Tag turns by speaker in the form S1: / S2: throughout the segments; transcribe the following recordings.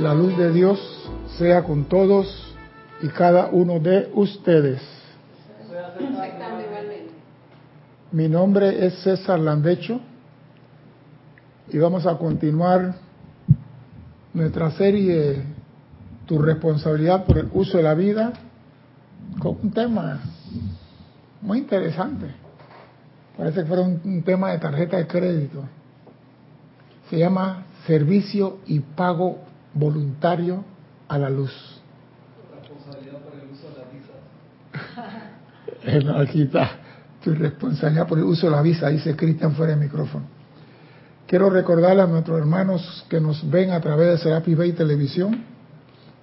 S1: La luz de Dios sea con todos y cada uno de ustedes. Mi nombre es César Landecho y vamos a continuar nuestra serie Tu responsabilidad por el uso de la vida con un tema muy interesante. Parece que fuera un, tema de tarjeta de crédito. Se llama Servicio y Pago Voluntario a la Luz. Responsabilidad por el uso de la visa. Aquí está. Tu responsabilidad por el uso de la visa, dice Cristian fuera de micrófono. Quiero recordarle a nuestros hermanos que nos ven a través de Serapi Bay Televisión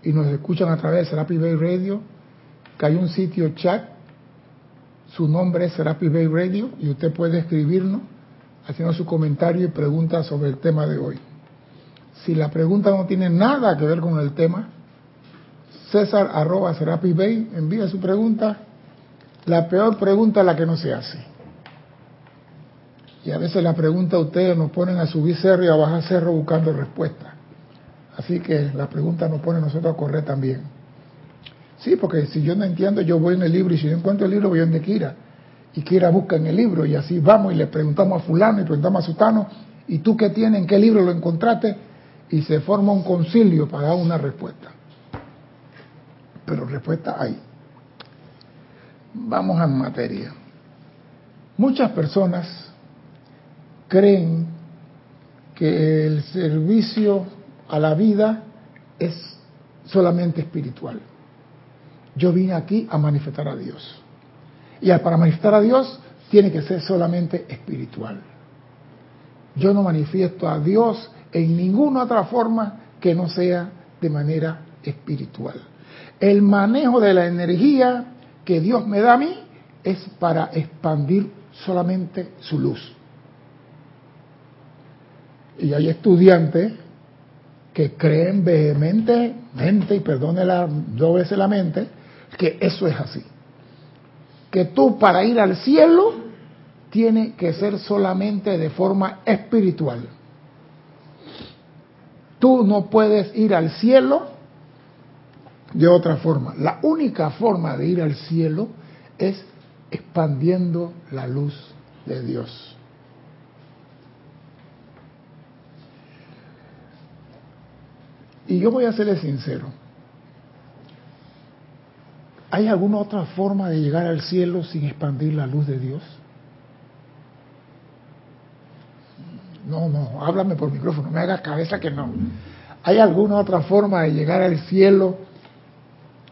S1: y nos escuchan a través de Serapi Bay Radio, que hay un sitio chat, su nombre es Serapi Bay Radio y usted puede escribirnos haciendo su comentario y pregunta sobre el tema de hoy. Si la pregunta no tiene nada que ver con el tema, César arroba Serapi envía su pregunta. La peor pregunta es la que no se hace. Y a veces la pregunta ustedes nos ponen a subir cerro y a bajar cerro buscando respuesta. Así que la pregunta nos pone a nosotros a correr también. Sí, porque si yo no entiendo, yo voy en el libro y si no encuentro el libro, voy donde Kira. Y Kira busca en el libro y así vamos y le preguntamos a fulano y preguntamos a sutano, ¿y tú qué tienes? ¿En qué libro lo encontraste? Y se forma un concilio para dar una respuesta. Pero respuesta hay. Vamos a materia. Muchas personas creen que el servicio a la vida es solamente espiritual. Yo vine aquí a manifestar a Dios. Y para manifestar a Dios tiene que ser solamente espiritual. Yo no manifiesto a Dios en ninguna otra forma que no sea de manera espiritual. El manejo de la energía que Dios me da a mí es para expandir solamente su luz. Y hay estudiantes que creen vehementemente, y perdone la, la mente, que eso es así. Que tú para ir al cielo tiene que ser solamente de forma espiritual. Tú no puedes ir al cielo de otra forma. La única forma de ir al cielo es expandiendo la luz de Dios. Y yo voy a serle sincero. ¿Hay alguna otra forma de llegar al cielo sin expandir la luz de Dios? No, no, háblame por micrófono, me hagas cabeza que no. ¿Hay alguna otra forma de llegar al cielo?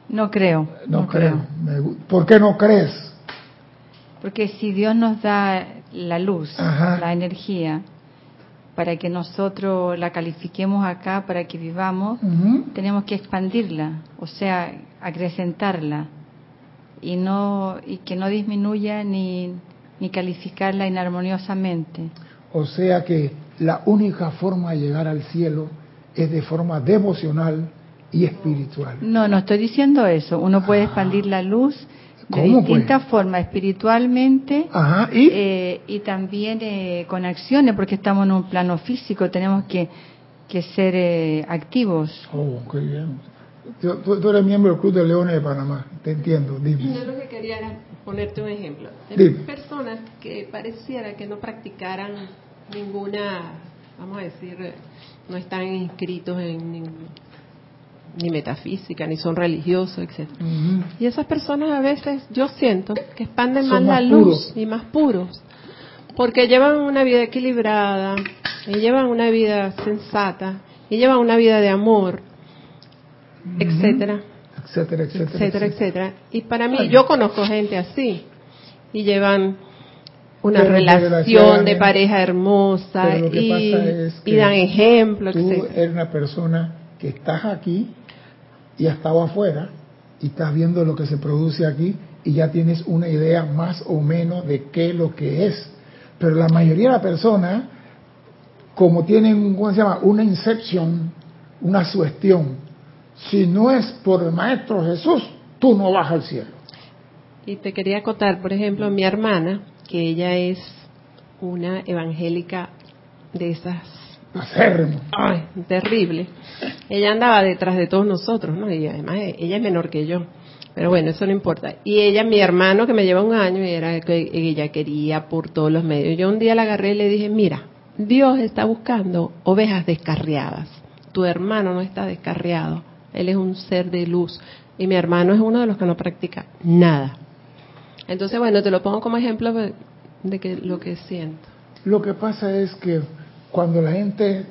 S2: No creo.
S1: No, creo. ¿Por qué no crees?
S2: Porque si Dios nos da la luz, la energía, para que nosotros la califiquemos acá, para que vivamos, tenemos que expandirla, o sea, acrecentarla y no y que no disminuya ni, ni calificarla inarmoniosamente.
S1: O sea que la única forma de llegar al cielo es de forma devocional y espiritual.
S2: No, no estoy diciendo eso. Uno puede expandir la luz de pues? distintas formas, espiritualmente ¿y? Eh, y también eh, con acciones, porque estamos en un plano físico, tenemos que, que ser eh, activos.
S1: Oh, qué bien. Tú, eres miembro del Club de Leones de Panamá, te entiendo, dime.
S3: Yo lo que quería era ponerte un ejemplo. Hay personas que pareciera que no practicaran ninguna, vamos a decir, no están inscritos en ni metafísica, ni son religiosos, etc. Y esas personas a veces yo siento que expanden más, la luz y más puros, porque llevan una vida equilibrada, y llevan una vida sensata, y llevan una vida de amor, etcétera,
S1: etcétera, etcétera,
S3: etcétera, Y para mí, yo conozco gente así, y llevan una relación de pareja hermosa y, dan ejemplo,
S1: tú eres una persona que estás aquí y has estado afuera y estás viendo lo que se produce aquí y ya tienes una idea más o menos de qué es lo que es. Pero la mayoría de las personas, como tienen, ¿cómo se llama? Una incepción, una sugestión. Si no es por el Maestro Jesús, tú no vas al cielo.
S3: Y te quería acotar, por ejemplo, mi hermana, que ella es una evangélica de esas...
S1: Acérrimo.
S3: Ay, terrible. ella andaba detrás de todos nosotros, ¿no? Y además ella es menor que yo. Pero bueno, eso no importa. Y ella, mi hermano que me lleva un año, y era que ella quería por todos los medios. Yo un día la agarré y le dije, mira, Dios está buscando ovejas descarriadas. Tu hermano no está descarriado. Él es un ser de luz. Y mi hermano es uno de los que no practica nada. Entonces, bueno, te lo pongo como ejemplo de que lo que siento.
S1: Lo que pasa es que cuando la gente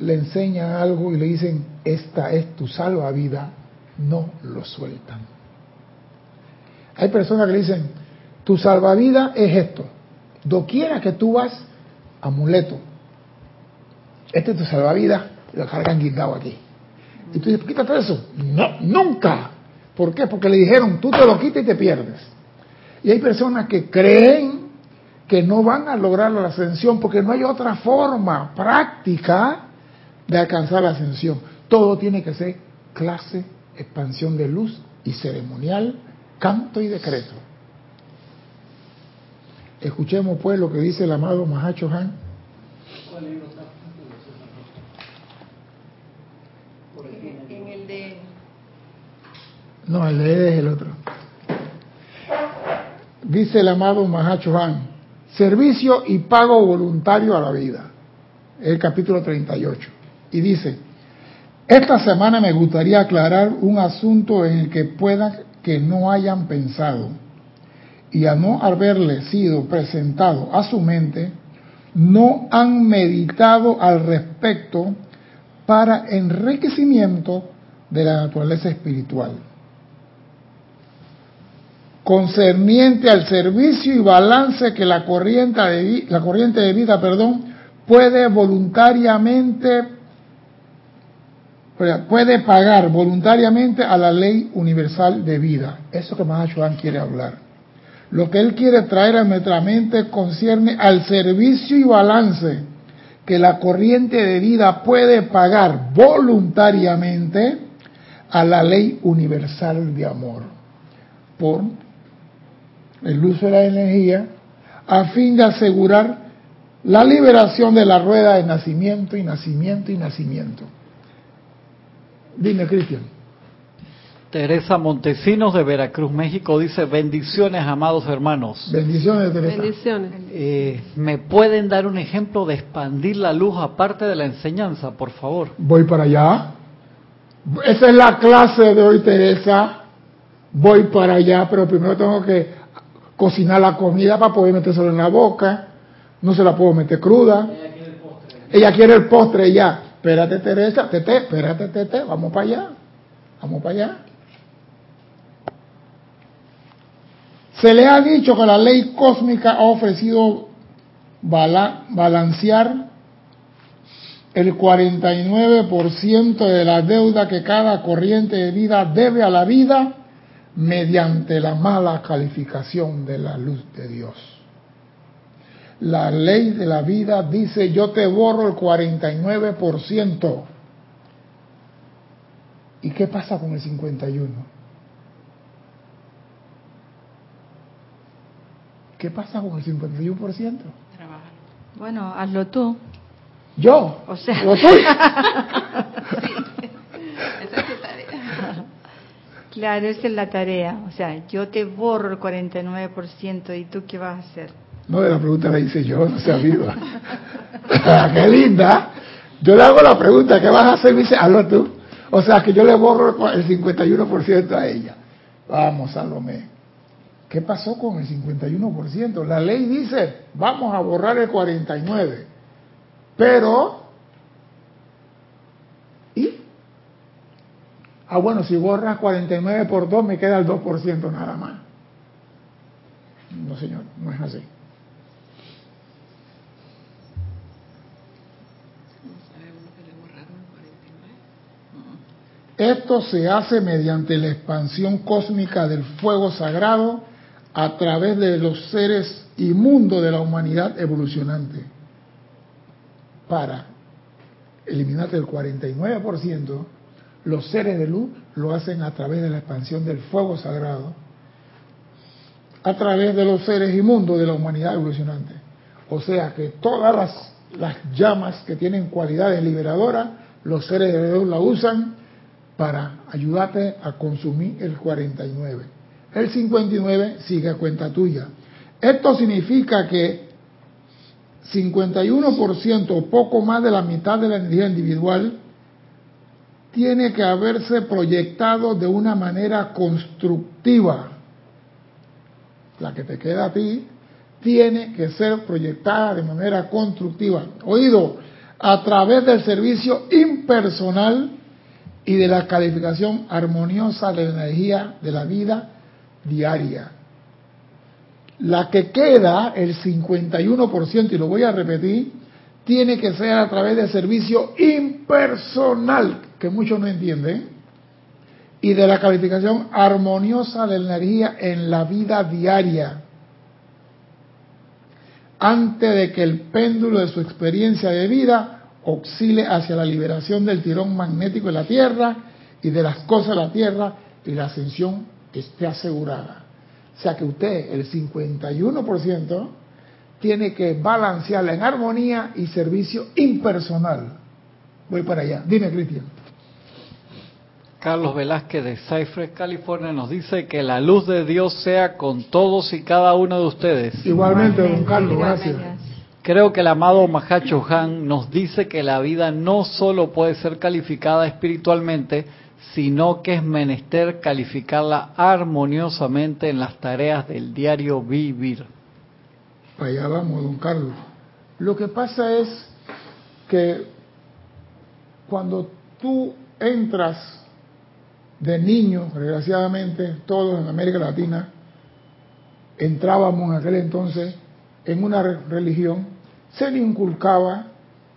S1: le enseña algo y le dicen, esta es tu salvavidas, no lo sueltan. Hay personas que le dicen, tu salvavidas es esto. Doquiera que tú vas, amuleto. Este es tu salvavidas, lo cargan guindado aquí. Y tú dices, quítate eso. No, nunca. ¿Por qué? Porque le dijeron, tú te lo quitas y te pierdes. Y hay personas que creen que no van a lograr la ascensión porque no hay otra forma práctica de alcanzar la ascensión. Todo tiene que ser clase, expansión de luz y ceremonial, canto y decreto. Escuchemos pues lo que dice el amado Mahacho Han. En el de... No, el de es el otro. Dice el amado Mahacho Han, servicio y pago voluntario a la vida. El capítulo 38. Y dice, esta semana me gustaría aclarar un asunto en el que pueda que no hayan pensado y a no haberle sido presentado a su mente, no han meditado al respecto para enriquecimiento de la naturaleza espiritual. Concerniente al servicio y balance que la corriente de, la corriente de vida perdón, puede voluntariamente puede pagar voluntariamente a la ley universal de vida. Eso que Mahachohan quiere hablar. Lo que él quiere traer a nuestra mente concierne al servicio y balance que la corriente de vida puede pagar voluntariamente a la ley universal de amor por el uso de la energía a fin de asegurar la liberación de la rueda de nacimiento y nacimiento y nacimiento. Dime, Cristian.
S4: Teresa Montesinos de Veracruz, México, dice, bendiciones, amados hermanos.
S1: Bendiciones, Teresa.
S3: Bendiciones.
S4: Eh, ¿Me pueden dar un ejemplo de expandir la luz aparte de la enseñanza, por favor?
S1: Voy para allá. Esa es la clase de hoy, Teresa. Voy para allá, pero primero tengo que cocinar la comida para poder metérselo en la boca. No se la puedo meter cruda. Ella quiere el postre. Ella quiere el postre ya. Espérate, Teresa, tete, espérate, tete, vamos para allá. Vamos para allá. Se le ha dicho que la ley cósmica ha ofrecido balancear el 49% de la deuda que cada corriente de vida debe a la vida mediante la mala calificación de la luz de Dios. La ley de la vida dice yo te borro el 49%. ¿Y qué pasa con el 51? ¿Qué pasa con el 51%?
S2: Bueno, hazlo tú.
S1: ¿Yo?
S2: O sea.
S1: ¿Lo
S2: Esa es tu. Claro, esa es la tarea. O sea, yo te borro el 49% y tú qué vas a hacer.
S1: No, la pregunta la hice yo, no sea viva. ¡Qué linda! Yo le hago la pregunta, ¿qué vas a hacer? Me dice, hazlo tú. O sea, que yo le borro el 51% a ella. Vamos, Salomé. ¿Qué pasó con el 51%? La ley dice, vamos a borrar el 49%. Pero, ¿y? Ah, bueno, si borras 49 por 2, me queda el 2% nada más. No, señor, no es así. Esto se hace mediante la expansión cósmica del fuego sagrado a través de los seres inmundos de la humanidad evolucionante. Para eliminar el 49%, los seres de luz lo hacen a través de la expansión del fuego sagrado, a través de los seres inmundos de la humanidad evolucionante. O sea que todas las, las llamas que tienen cualidades liberadoras los seres de Dios la usan para ayudarte a consumir el 49. El 59 sigue a cuenta tuya. Esto significa que 51% o poco más de la mitad de la energía individual tiene que haberse proyectado de una manera constructiva. La que te queda a ti tiene que ser proyectada de manera constructiva. Oído, a través del servicio impersonal y de la calificación armoniosa de la energía de la vida diaria. La que queda, el 51%, y lo voy a repetir, tiene que ser a través del servicio impersonal, que muchos no entienden, y de la calificación armoniosa de la energía en la vida diaria. Antes de que el péndulo de su experiencia de vida oscile hacia la liberación del tirón magnético de la Tierra y de las cosas de la Tierra y la ascensión esté asegurada. O sea que usted, el 51%, tiene que balancearla en armonía y servicio impersonal. Voy para allá. Dime, Cristian.
S4: Carlos Velázquez de Cypress, California, nos dice que la luz de Dios sea con todos y cada uno de ustedes.
S1: Igualmente, don Carlos, gracias.
S4: Creo que el amado Mahacho Han nos dice que la vida no solo puede ser calificada espiritualmente, sino que es menester calificarla armoniosamente en las tareas del diario vivir.
S1: Allá vamos, don Carlos. Lo que pasa es que cuando tú entras de niño, desgraciadamente, todos en América Latina, entrábamos en aquel entonces en una religión, se le inculcaba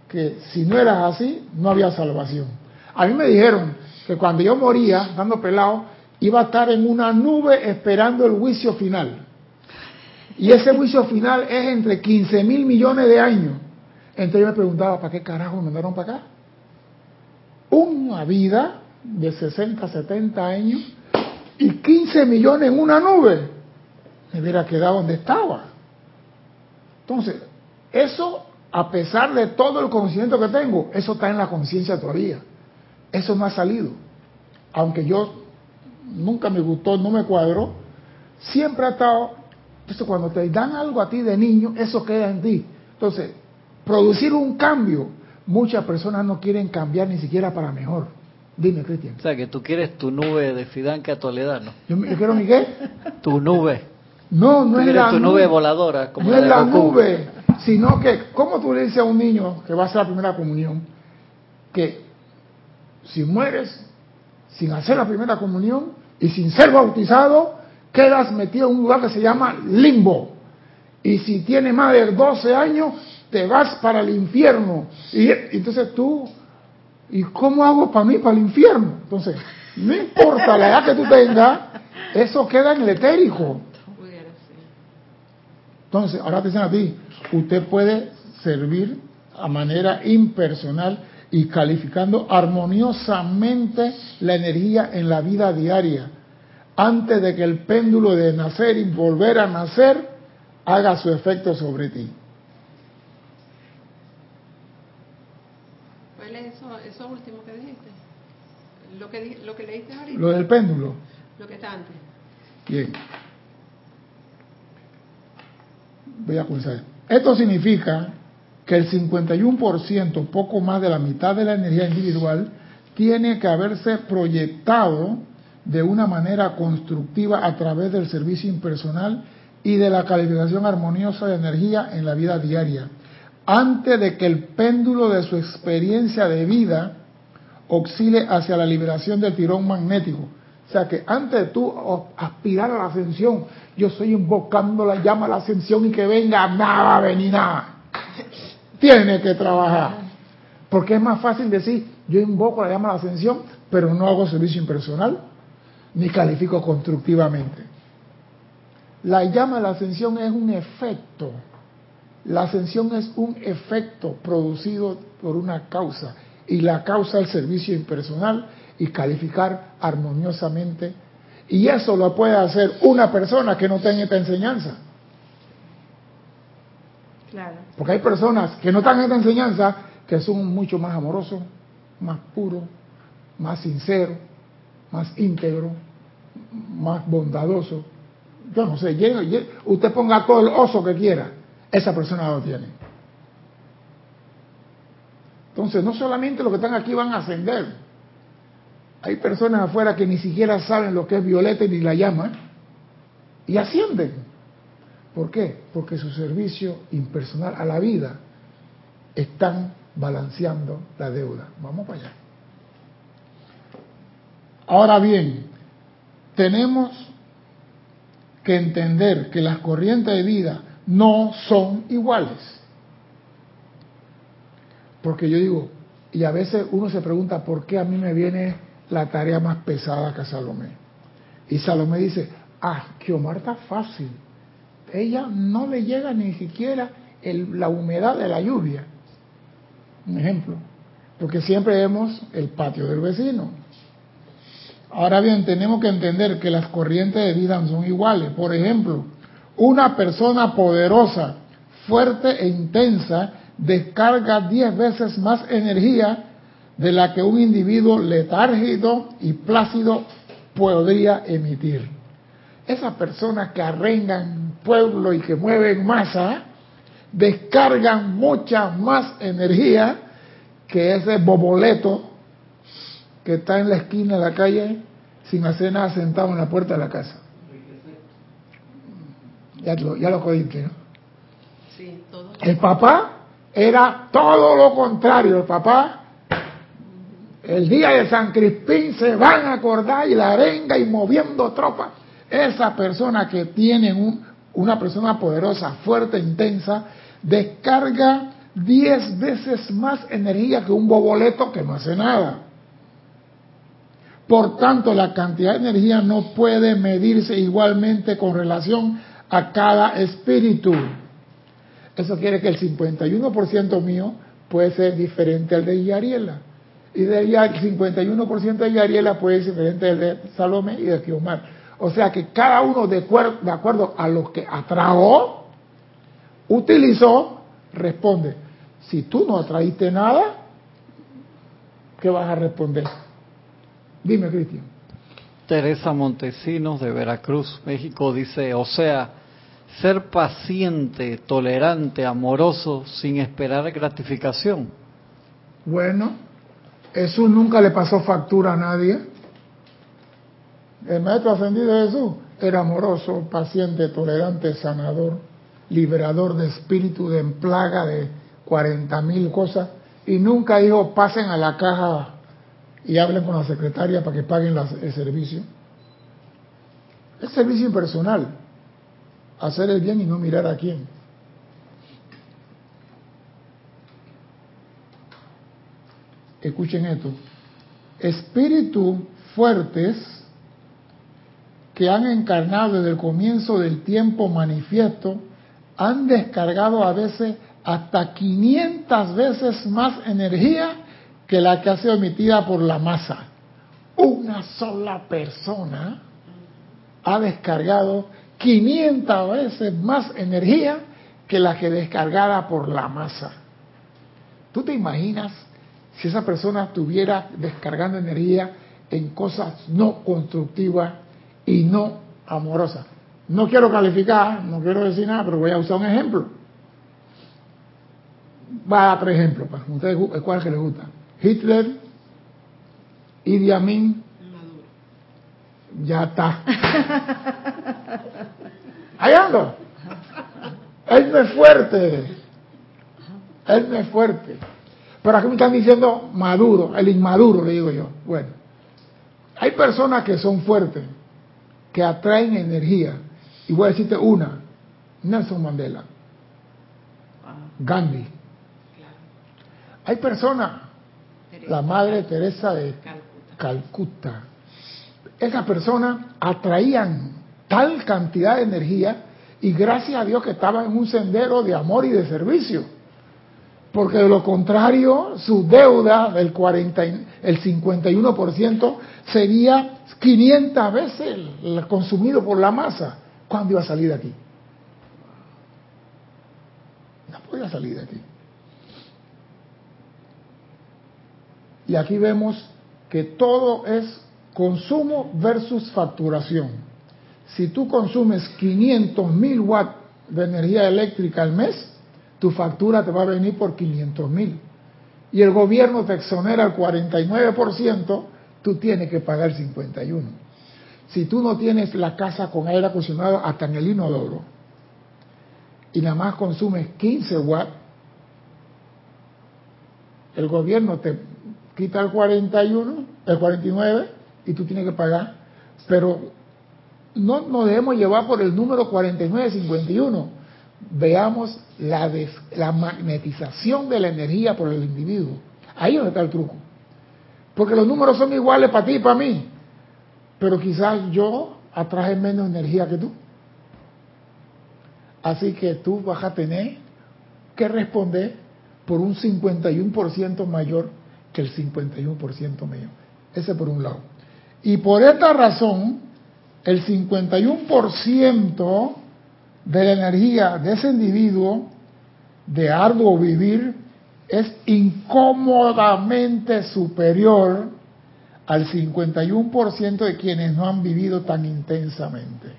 S1: que si no eras así, no había salvación. A mí me dijeron que cuando yo moría, dando pelado, iba a estar en una nube esperando el juicio final. Y ese juicio final es entre 15 mil millones de años. Entonces yo me preguntaba, ¿para qué carajo me mandaron para acá? Una vida de 60, 70 años y 15 millones en una nube. Me hubiera quedado donde estaba. Entonces, eso, a pesar de todo el conocimiento que tengo, eso está en la conciencia todavía. Eso no ha salido. Aunque yo nunca me gustó, no me cuadró, siempre ha estado entonces, cuando te dan algo a ti de niño, eso queda en ti. Entonces, producir un cambio, muchas personas no quieren cambiar ni siquiera para mejor. Dime, Cristian.
S4: O sea, que tú quieres tu nube de Fidanca Toledano.
S1: ¿Yo, yo quiero mi qué?
S4: tu nube.
S1: No, no es la
S4: tu nube, voladora.
S1: Como no es la nube, sino que, ¿cómo tú le dices a un niño que va a hacer la primera comunión? Que si mueres sin hacer la primera comunión y sin ser bautizado, quedas metido en un lugar que se llama limbo. Y si tienes más de 12 años, te vas para el infierno. Y entonces tú, ¿y cómo hago para mí para el infierno? Entonces, no importa la edad que tú tengas, eso queda en el etérico. Entonces, ahora te dicen a ti, usted puede servir a manera impersonal y calificando armoniosamente la energía en la vida diaria antes de que el péndulo de nacer y volver a nacer haga su efecto sobre ti.
S3: ¿Cuál es eso, eso último que dijiste? Lo que, lo que leíste ahorita.
S1: Lo del péndulo.
S3: Lo que está antes.
S1: Bien. Voy a comenzar. Esto significa que el 51%, poco más de la mitad de la energía individual, tiene que haberse proyectado de una manera constructiva a través del servicio impersonal y de la calificación armoniosa de energía en la vida diaria, antes de que el péndulo de su experiencia de vida oscile hacia la liberación del tirón magnético. O sea que antes de tú aspirar a la ascensión, yo estoy invocando la llama a la ascensión y que venga, nada va a nada. Tiene que trabajar. Porque es más fácil decir, yo invoco la llama a la ascensión, pero no hago servicio impersonal ni califico constructivamente. La llama a la ascensión es un efecto. La ascensión es un efecto producido por una causa y la causa es el servicio impersonal y calificar armoniosamente. Y eso lo puede hacer una persona que no tenga esta enseñanza. Claro. Porque hay personas que no están en esta enseñanza que son mucho más amorosos, más puro, más sincero, más íntegro, más bondadoso. Yo no sé, usted ponga todo el oso que quiera, esa persona lo tiene. Entonces, no solamente los que están aquí van a ascender, hay personas afuera que ni siquiera saben lo que es violeta ni la llama y ascienden. ¿Por qué? Porque su servicio impersonal a la vida están balanceando la deuda. Vamos para allá. Ahora bien, tenemos que entender que las corrientes de vida no son iguales. Porque yo digo, y a veces uno se pregunta por qué a mí me viene la tarea más pesada que a Salomé. Y Salomé dice, ah, que Omar está fácil. Ella no le llega ni siquiera la humedad de la lluvia. Un ejemplo. Porque siempre vemos el patio del vecino. Ahora bien, tenemos que entender que las corrientes de vida son iguales. Por ejemplo, una persona poderosa, fuerte e intensa descarga 10 veces más energía de la que un individuo letárgico y plácido podría emitir. Esas personas que arrengan pueblo y que mueven masa, descargan mucha más energía que ese boboleto que está en la esquina de la calle sin hacer nada sentado en la puerta de la casa. Ya lo, ya lo cogiste, ¿no? Sí, todo. El papá era todo lo contrario. El papá, el día de San Crispín se van a acordar y la arenga y moviendo tropas. Esa persona que tiene un, una persona poderosa, fuerte, intensa, descarga diez veces más energía que un boboleto que no hace nada. Por tanto, la cantidad de energía no puede medirse igualmente con relación a cada espíritu. Eso quiere que el 51% mío puede ser diferente al de Yariela. Y de el 51% de Yariela puede ser diferente al de Salome y de Kiomar. O sea que cada uno de, de acuerdo a lo que atrajo, utilizó, responde. Si tú no atraíste nada, ¿qué vas a responder? Dime, Cristian.
S4: Teresa Montesinos de Veracruz, México, dice, o sea, ser paciente, tolerante, amoroso, sin esperar gratificación.
S1: Bueno, eso nunca le pasó factura a nadie. El maestro ascendido Jesús era amoroso, paciente, tolerante, sanador, liberador de espíritu, de plaga, de cuarenta mil cosas, y nunca dijo pasen a la caja y hablen con la secretaria para que paguen el servicio. Es servicio impersonal hacer el bien y no mirar a quién. Escuchen esto. Espíritus fuertes que han encarnado desde el comienzo del tiempo manifiesto han descargado a veces hasta 500 veces más energía que la que ha sido emitida por la masa. Una sola persona ha descargado 500 veces más energía que la que descargada por la masa. ¿Tú te imaginas si esa persona estuviera descargando energía en cosas no constructivas y no amorosas? No quiero calificar, no quiero decir nada, pero voy a usar un ejemplo. Va a tres ejemplos, para ustedes, ¿cuál que les gusta? Hitler, Idi Amin, ya está. Ahí ando. Él no es fuerte. Él no es fuerte. Pero aquí me están diciendo maduro, el inmaduro, le digo yo. Bueno, hay personas que son fuertes, que atraen energía. Y voy a decirte una, Nelson Mandela, Gandhi. Hay personas, la Madre Teresa de Calcuta. Esas personas atraían tal cantidad de energía y gracias a Dios que estaba en un sendero de amor y de servicio. Porque de lo contrario, su deuda del 40, el 51% sería 500 veces consumido por la masa. ¿Cuándo iba a salir de aquí? No podía salir de aquí. Y aquí vemos que todo es consumo versus facturación. Si tú consumes 500 mil watts de energía eléctrica al mes, tu factura te va a venir por 500 mil. Y el gobierno te exonera el 49%, tú tienes que pagar el 51%. Si tú no tienes la casa con aire acondicionado hasta en el inodoro y nada más consumes 15 watts, el gobierno te quita el 41, el 49 y tú tienes que pagar. Pero no nos debemos llevar por el número 4951. Veamos la, la magnetización de la energía por el individuo. Ahí es donde está el truco. Porque los números son iguales para ti y para mí. Pero quizás yo atraje menos energía que tú. Así que tú vas a tener que responder por un 51% mayor que el 51% mío. Ese por un lado. Y por esta razón, el 51% de la energía de ese individuo de arduo vivir es incómodamente superior al 51% de quienes no han vivido tan intensamente.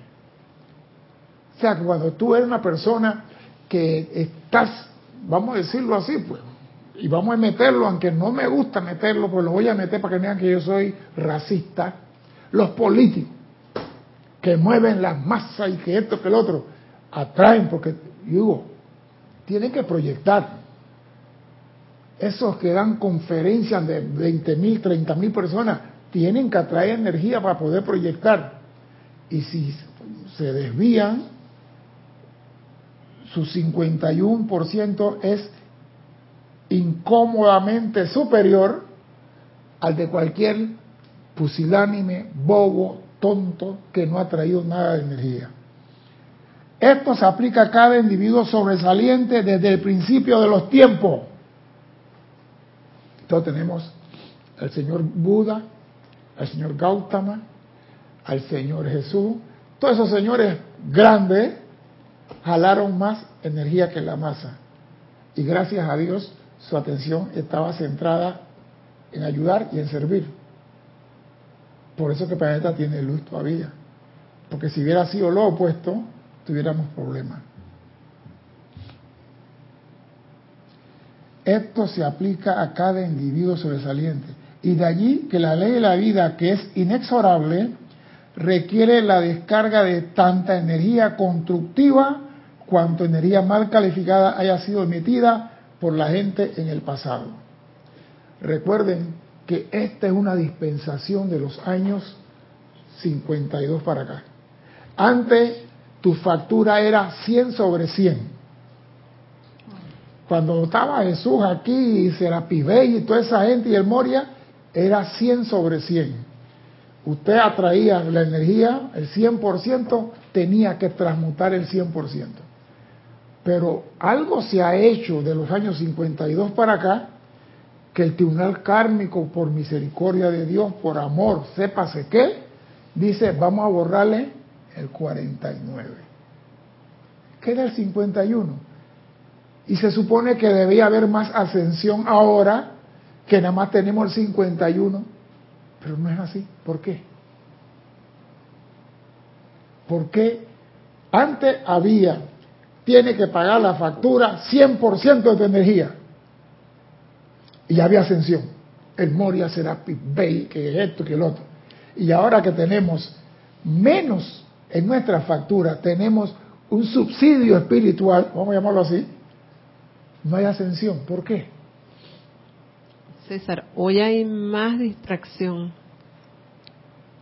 S1: O sea, cuando tú eres una persona que estás, vamos a decirlo así, pues, y vamos a meterlo, aunque no me gusta meterlo, pues lo voy a meter para que vean que yo soy racista, los políticos que mueven las masas y que esto, que el otro, atraen, porque, digo, tienen que proyectar. Esos que dan conferencias de 20 mil, 30 mil personas, tienen que atraer energía para poder proyectar. Y si se desvían, su 51% es incómodamente superior al de cualquier pusilánime, bobo, tonto, que no ha traído nada de energía. Esto se aplica a cada individuo sobresaliente desde el principio de los tiempos. Entonces tenemos al señor Buda, al señor Gautama, al señor Jesús. Todos esos señores grandes jalaron más energía que la masa. Y gracias a Dios su atención estaba centrada en ayudar y en servir. Por eso que el planeta tiene luz todavía. Porque si hubiera sido lo opuesto, tuviéramos problemas. Esto se aplica a cada individuo sobresaliente. Y de allí que la ley de la vida, que es inexorable, requiere la descarga de tanta energía constructiva cuanto energía mal calificada haya sido emitida por la gente en el pasado. Recuerden que esta es una dispensación de los años 52 para acá. Antes tu factura era 100 sobre 100. Cuando estaba Jesús aquí y Serapibey y toda esa gente y el Moria, era 100 sobre 100. Usted atraía la energía, el 100%, tenía que transmutar el 100%. Pero algo se ha hecho de los años 52 para acá, que el tribunal kármico, por misericordia de Dios, por amor, sépase qué, dice, vamos a borrarle el 49. Queda el 51. Y se supone que debía haber más ascensión ahora, que nada más tenemos el 51. Pero no es así. ¿Por qué? Porque antes había tiene que pagar la factura 100% de tu energía. Y había ascensión. El Moria será Bay, que esto, que el otro. Y ahora que tenemos menos en nuestra factura, tenemos un subsidio espiritual, vamos a llamarlo así, no hay ascensión. ¿Por qué?
S3: César, hoy hay más distracción.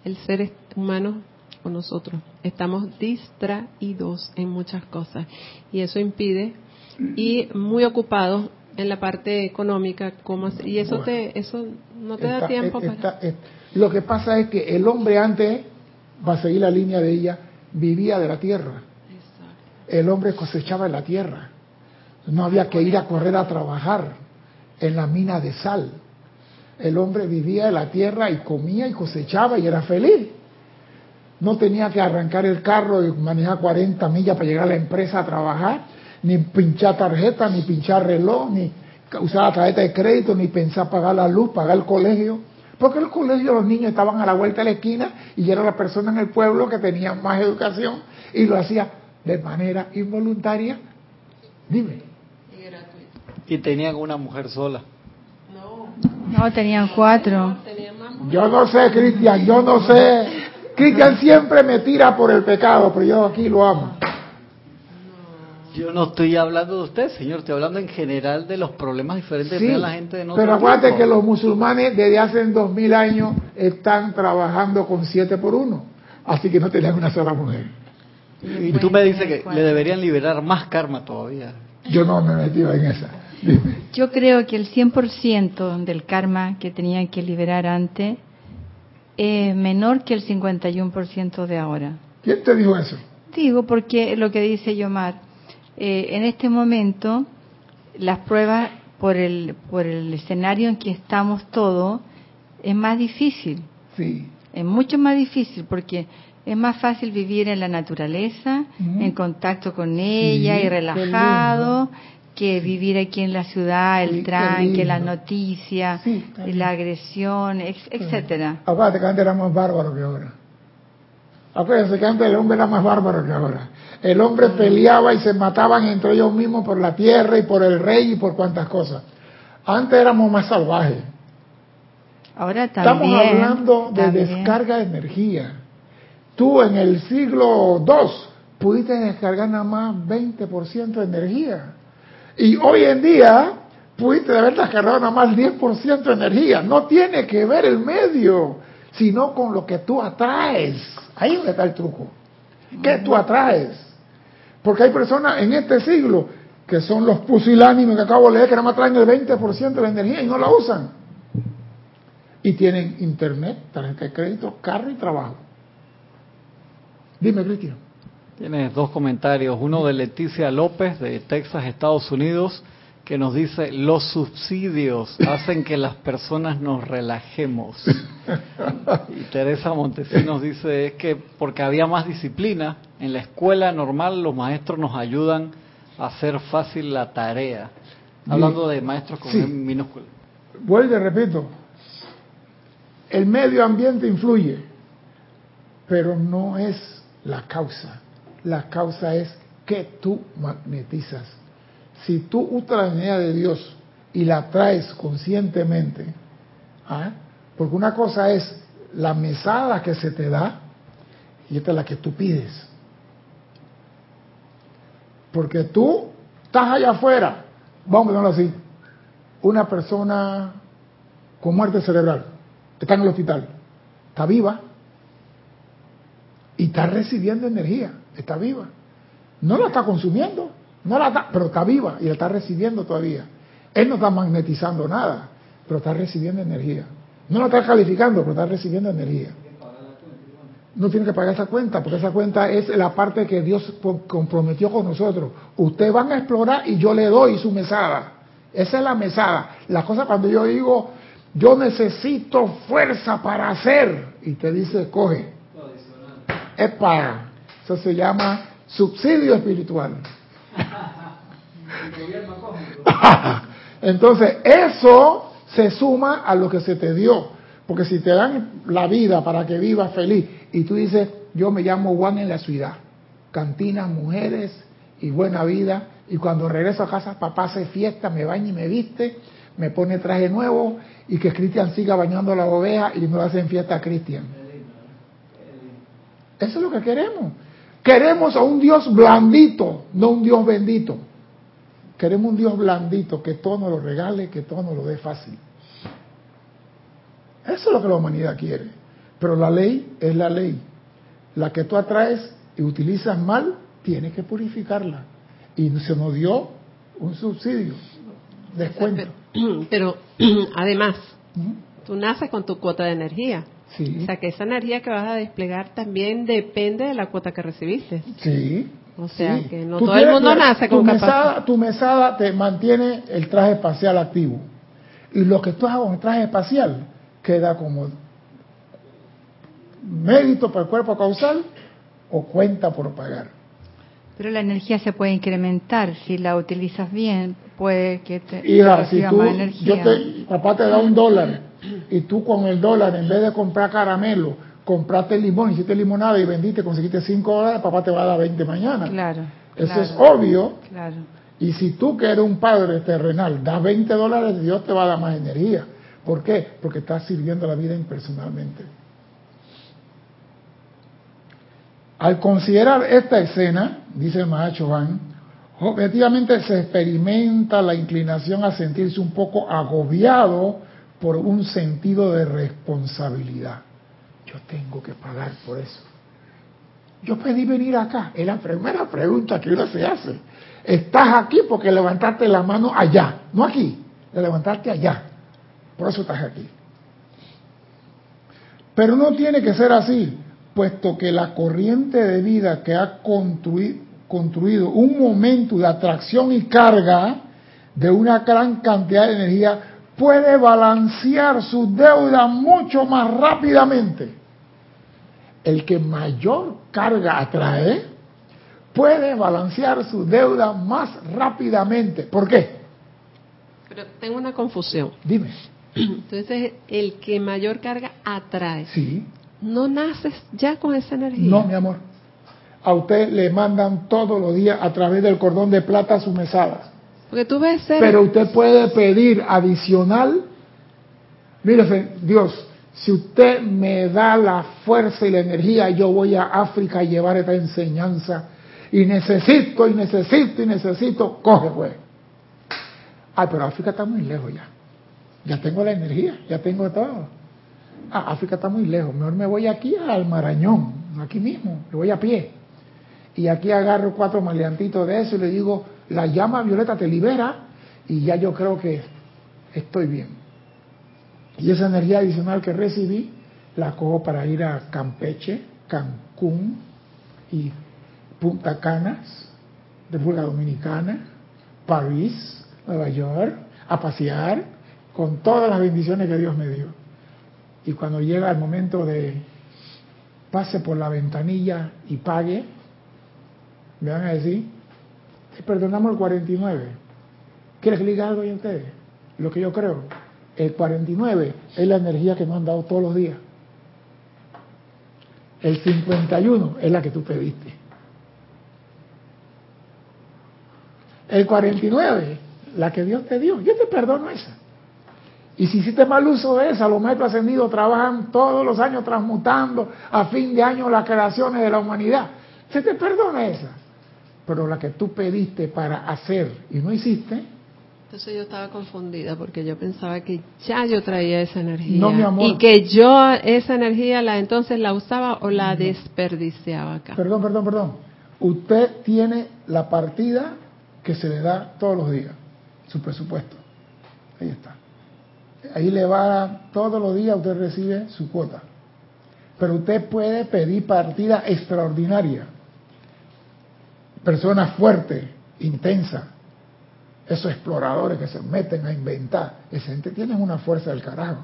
S3: El ser humano con nosotros. Estamos distraídos en muchas cosas y eso impide y muy ocupados en la parte económica como y eso te eso no te da tiempo para...
S1: lo que pasa es que el hombre antes va a seguir la línea de ella vivía de la tierra. El hombre cosechaba en la tierra. No había que ir a correr a trabajar en la mina de sal. El hombre vivía de la tierra y comía y cosechaba y era feliz no tenía que arrancar el carro y manejar 40 millas para llegar a la empresa a trabajar, ni pinchar tarjeta, ni pinchar reloj, ni usar la tarjeta de crédito, ni pensar pagar la luz, pagar el colegio. Porque el colegio los niños estaban a la vuelta de la esquina y era la persona en el pueblo que tenía más educación y lo hacía de manera involuntaria. Dime.
S4: Y tenían una mujer sola.
S2: No, tenían cuatro.
S1: Yo no sé, Cristian, yo no sé. Cristian siempre me tira por el pecado, pero yo aquí lo amo.
S4: Yo no estoy hablando de usted, señor, estoy hablando en general de los problemas diferentes que tiene la gente de
S1: Pero acuérdate que los musulmanes desde hace dos mil años están trabajando con siete por uno, así que no tenían una sola mujer.
S4: Y tú me dices que le deberían liberar más karma todavía.
S1: Yo no me metí en esa.
S2: Yo creo que el 100% del karma que tenían que liberar antes es menor que el 51% de ahora.
S1: ¿Quién te dijo eso?
S2: Digo porque lo que dice Yomar, eh, en este momento las pruebas por el, por el escenario en que estamos todos es más difícil.
S1: Sí.
S2: Es mucho más difícil porque es más fácil vivir en la naturaleza, en contacto con ella y relajado, que vivir aquí en la ciudad, el tranque, la noticia, la agresión, etcétera.
S1: Acuérdate que antes era más bárbaro que ahora. Acuérdense que antes el hombre era más bárbaro que ahora. El hombre peleaba y se mataban entre ellos mismos por la tierra y por el rey y por cuantas cosas. Antes éramos más salvajes.
S2: Ahora también.
S1: Estamos hablando de descarga de energía. Tú en el siglo II pudiste descargar nada más 20% de energía. Y hoy en día pudiste haber descargado nada más 10% de energía. No tiene que ver el medio, sino con lo que tú atraes. Ahí donde está el truco. ¿Qué tú atraes? Porque hay personas en este siglo que son los pusilánimes que acabo de leer que nada más traen el 20% de la energía y no la usan. Y tienen internet, tarjeta de crédito, carro y trabajo. Dime, Cristian.
S4: Tienes dos comentarios. Uno de Leticia López, de Texas, Estados Unidos, que nos dice, los subsidios hacen que las personas nos relajemos. y Teresa Montesinos dice, es que porque había más disciplina, en la escuela normal los maestros nos ayudan a hacer fácil la tarea. Hablando de maestros con sí. minúscula.
S1: Vuelvo y repito, el medio ambiente influye, pero no es la causa. La causa es que tú magnetizas. Si tú usas la energía de Dios y la traes conscientemente, ¿ah? porque una cosa es la mesada que se te da y esta es la que tú pides. Porque tú estás allá afuera, vamos a verlo así, una persona con muerte cerebral, está en el hospital, está viva, y está recibiendo energía, está viva. No la está consumiendo, no la pero está viva y la está recibiendo todavía. Él no está magnetizando nada, pero está recibiendo energía. No la está calificando, pero está recibiendo energía. No tiene que pagar esa cuenta, porque esa cuenta es la parte que Dios comprometió con nosotros. Ustedes van a explorar y yo le doy su mesada. Esa es la mesada. La cosa cuando yo digo, yo necesito fuerza para hacer, y te dice, coge es para. Eso se llama subsidio espiritual. Entonces, eso se suma a lo que se te dio. Porque si te dan la vida para que vivas feliz y tú dices, yo me llamo Juan en la ciudad, cantinas, mujeres y buena vida, y cuando regreso a casa papá hace fiesta, me baña y me viste, me pone traje nuevo y que Cristian siga bañando la oveja y no hacen fiesta a Cristian. Eso es lo que queremos. Queremos a un Dios blandito, no un Dios bendito. Queremos un Dios blandito, que todo nos lo regale, que todo nos lo dé fácil. Eso es lo que la humanidad quiere. Pero la ley es la ley. La que tú atraes y utilizas mal, tienes que purificarla. Y se nos dio un subsidio, descuento.
S3: Pero, además, tú naces con tu cuota de energía. O sea, que esa energía que vas a desplegar también depende de la cuota que recibiste.
S1: Sí.
S3: O sea, que no todo el mundo nace con
S1: tu mesada, tu mesada te mantiene el traje espacial activo. Y lo que tú hagas con el traje espacial queda como mérito para el cuerpo causal o cuenta por pagar.
S2: Pero la energía se puede incrementar si la utilizas bien, puede que te
S1: Hija, si tú, yo te, papá te da un dólar y tú con el dólar en vez de comprar caramelo, compraste limón, hiciste limonada y vendiste, conseguiste 5 dólares, papá te va a dar 20 mañana.
S2: Claro.
S1: Eso es obvio.
S2: Claro.
S1: Y si tú que eres un padre terrenal das 20 dólares, Dios te va a dar más energía. ¿Por qué? Porque estás sirviendo la vida impersonalmente. Al considerar esta escena, dice el Mahacho Van, objetivamente se experimenta la inclinación a sentirse un poco agobiado por un sentido de responsabilidad. Yo tengo que pagar por eso. Yo pedí venir acá. Es la primera pregunta que uno se hace. Estás aquí porque levantaste la mano allá, no aquí. Le levantaste allá. Por eso estás aquí. Pero no tiene que ser así puesto que la corriente de vida que ha construido, un momento de atracción y carga de una gran cantidad de energía puede balancear su deuda mucho más rápidamente. El que mayor carga atrae puede balancear su deuda más rápidamente. ¿Por qué?
S3: Pero tengo una confusión.
S1: Dime.
S3: Entonces, el que mayor carga atrae.
S1: Sí
S3: no naces ya con esa energía.
S1: No, mi amor. A usted le mandan todos los días a través del cordón de plata su mesada.
S3: Porque tú ves
S1: Pero usted puede pedir adicional. Mire, Dios, si usted me da la fuerza y la energía, yo voy a África a llevar esta enseñanza. Y necesito, y necesito, y necesito. Coge, pues. Ay, pero África está muy lejos ya. Ya tengo la energía, ya tengo todo ah, África está muy lejos, mejor me voy aquí al Marañón, aquí mismo, me voy a pie. Y aquí agarro cuatro maleantitos de eso y le digo, la llama violeta te libera y ya yo creo que estoy bien. Y esa energía adicional que recibí la cojo para ir a Campeche, Cancún y Punta Canas, República Dominicana, París, Nueva York, a pasear con todas las bendiciones que Dios me dio. Y cuando llega el momento de pase por la ventanilla y pague, me van a decir, perdonamos el 49. ¿Quieres que diga algo a ustedes? Lo que yo creo. El 49 es la energía que nos han dado todos los días. El 51 es la que tú pediste. El 49, la que Dios te dio. Yo te perdono esa. Y si hiciste mal uso de esa, los maestros ascendidos trabajan todos los años transmutando a fin de año las creaciones de la humanidad. Se te perdona esa. Pero la que tú pediste para hacer y no hiciste.
S3: Entonces yo estaba confundida porque yo pensaba que ya yo traía esa energía.
S1: No, mi amor.
S3: Y que yo esa energía la entonces la usaba o la desperdiciaba acá.
S1: Perdón, perdón, perdón. Usted tiene la partida que se le da todos los días, su presupuesto. Ahí está. Ahí le va todos los días, usted recibe su cuota. Pero usted puede pedir partida extraordinaria. Personas fuertes, intensas. Esos exploradores que se meten a inventar. Esa gente tiene una fuerza del carajo.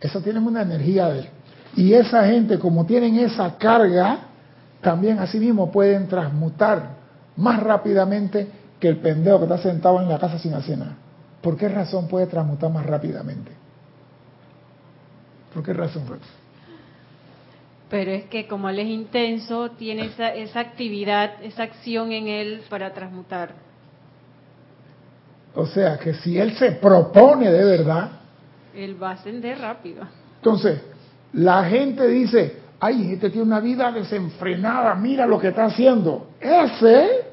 S1: Eso tienen una energía de... Y esa gente, como tienen esa carga, también así mismo pueden transmutar más rápidamente que el pendejo que está sentado en la casa sin hacer nada. ¿Por qué razón puede transmutar más rápidamente? ¿Por qué razón?
S2: Pero es que como él es intenso, tiene esa, esa actividad, esa acción en él para transmutar.
S1: O sea, que si él se propone de verdad...
S2: Él va a ascender rápido.
S1: Entonces, la gente dice, ay, este tiene una vida desenfrenada, mira lo que está haciendo. Ese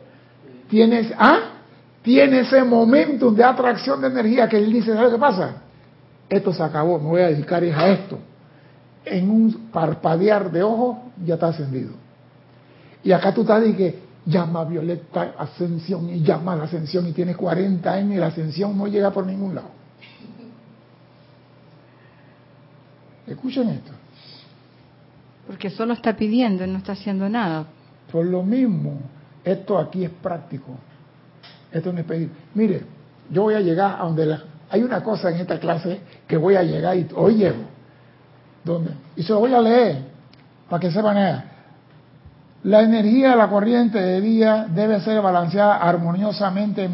S1: tiene... ¿Ah? tiene ese momento de atracción de energía que él dice, ¿sabes qué pasa? Esto se acabó, me voy a dedicar a esto. En un parpadear de ojos ya está ascendido. Y acá tú estás diciendo que llama Violeta Ascensión y llama la Ascensión y tiene 40 años y la Ascensión no llega por ningún lado. Escuchen esto.
S2: Porque solo está pidiendo, no está haciendo nada.
S1: Por lo mismo, esto aquí es práctico. Esto no es pedir. Mire, yo voy a llegar a donde la... Hay una cosa en esta clase que voy a llegar y hoy llego. Y se lo voy a leer para que sepan. La energía de la corriente de día debe ser balanceada armoniosamente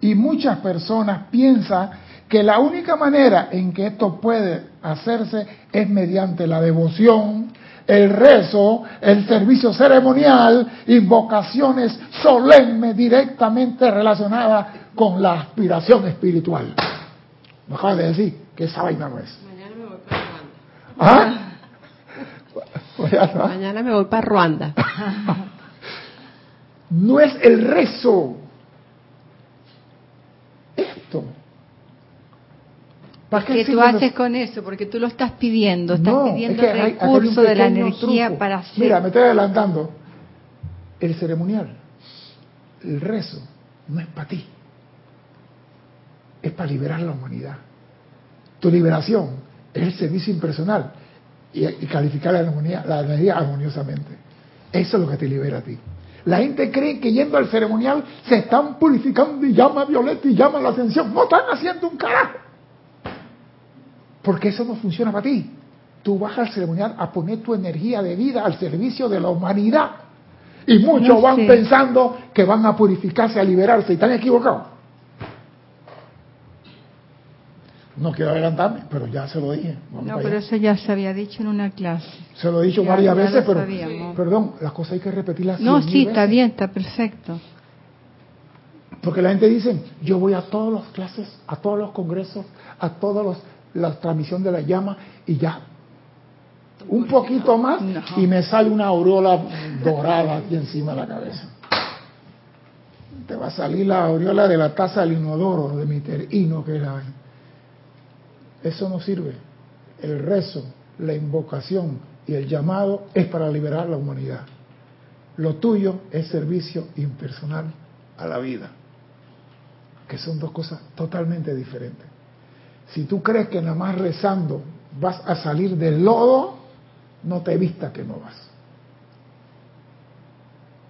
S1: y muchas personas piensan que la única manera en que esto puede hacerse es mediante la devoción, el rezo, el servicio ceremonial, invocaciones solemnes directamente relacionadas con la aspiración espiritual. Me de decir que esa vaina no es.
S3: Mañana me voy para Ruanda. ¿Ah? Mañana me voy para Ruanda.
S1: no es el rezo. Esto.
S2: ¿Qué tú haces con eso? Porque tú lo estás pidiendo, estás pidiendo el recurso de la energía para hacer.
S1: Mira, me estoy adelantando. El ceremonial, el rezo, no es para ti. Es para liberar la humanidad. Tu liberación es el servicio impersonal y, calificar la, la energía armoniosamente. Eso es lo que te libera a ti. La gente cree que yendo al ceremonial se están purificando y llama a Violeta y llama la ascensión. No están haciendo un carajo. Porque eso no funciona para ti. Tú vas al ceremonial a poner tu energía de vida al servicio de la humanidad. Y muchos van pensando que van a purificarse, a liberarse, y están equivocados. No quiero adelantarme, pero ya se lo dije.
S2: no, pero eso ya se había dicho en una clase.
S1: Se lo he dicho varias veces, pero perdón, las cosas hay que repetirlas.
S2: No, sí, está bien, está perfecto.
S1: Porque la gente dice, yo voy a todas las clases, a todos los congresos, a todas las transmisiones de la llama y ya. Un poquito más y me sale una aureola dorada aquí encima de la cabeza. Te va a salir la aureola de la taza del inodoro de mi terino que era eso no sirve. El rezo, la invocación y el llamado es para liberar la humanidad. Lo tuyo es servicio impersonal a la vida, que son dos cosas totalmente diferentes. Si tú crees que nada más rezando vas a salir del lodo, no te vista que no vas.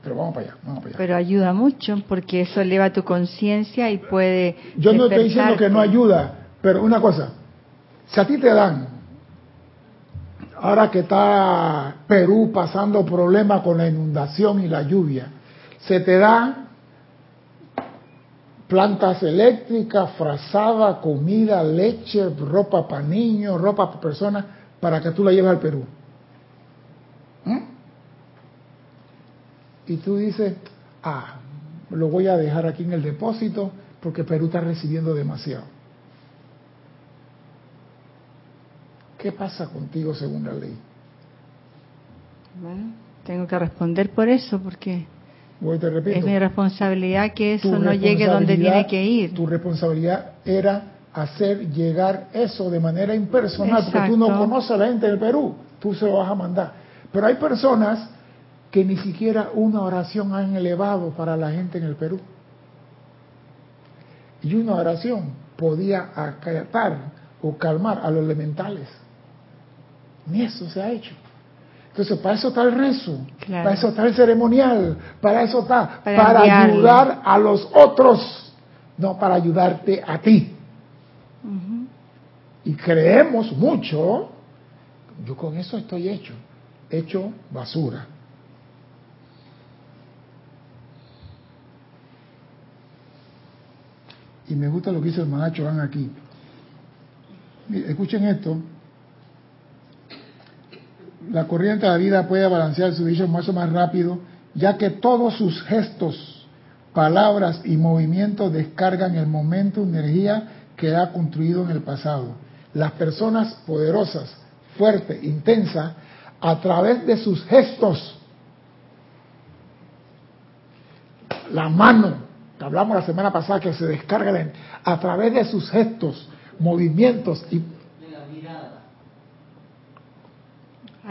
S1: Pero vamos para allá, vamos para allá.
S2: Pero ayuda mucho porque eso eleva tu conciencia y puede.
S1: Yo no estoy diciendo que no ayuda, pero una cosa, si a ti te dan, ahora que está Perú pasando problemas con la inundación y la lluvia, se te da plantas eléctricas, frazada, comida, leche, ropa para niños, ropa para personas, para que tú la lleves al Perú. ¿Mm? Y tú dices, ah, lo voy a dejar aquí en el depósito porque Perú está recibiendo demasiado. ¿Qué pasa contigo según la ley?
S2: Bueno, tengo que responder por eso porque
S1: repito,
S2: es mi responsabilidad que eso no llegue donde tiene que ir.
S1: Tu responsabilidad era hacer llegar eso de manera impersonal, porque tú no conoces a la gente del Perú, tú se lo vas a mandar. Pero hay personas que ni siquiera una oración han elevado para la gente en el Perú. Y una oración podía acatar o calmar a los elementales. Ni eso se ha hecho. Entonces, para eso está el rezo, para eso está el ceremonial, para eso está, para, ayudar a los otros, no para ayudarte a ti. Y creemos mucho, yo con eso estoy hecho, hecho basura. Y me gusta lo que dice el Manacho Van aquí. Escuchen esto, la corriente de la vida puede balancear su visión más o más rápido, ya que todos sus gestos, palabras y movimientos descargan el momento, energía que ha construido en el pasado. Las personas poderosas, fuertes, intensas, a través de sus gestos, la mano, que hablamos la semana pasada que se descarga a través de sus gestos, movimientos y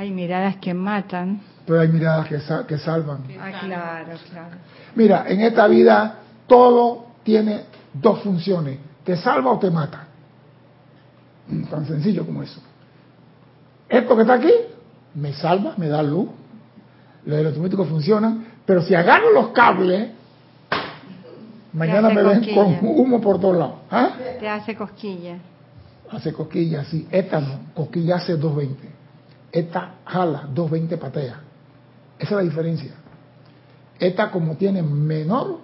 S2: Hay miradas que matan.
S1: Pero hay miradas que, que salvan.
S2: Ah, claro, claro.
S1: Mira, en esta vida todo tiene dos funciones. Te salva o te mata. Mm, tan sencillo como eso. Esto que está aquí me salva, me da luz. Los electromagnéticos funcionan. Pero si agarro los cables, mañana me ven con humo por todos lados. ¿Ah?
S2: Te hace cosquilla.
S1: Hace cosquilla, sí. Esta no. Cosquilla hace 220. Esta jala 220 patea. Esa es la diferencia. Esta como tiene menor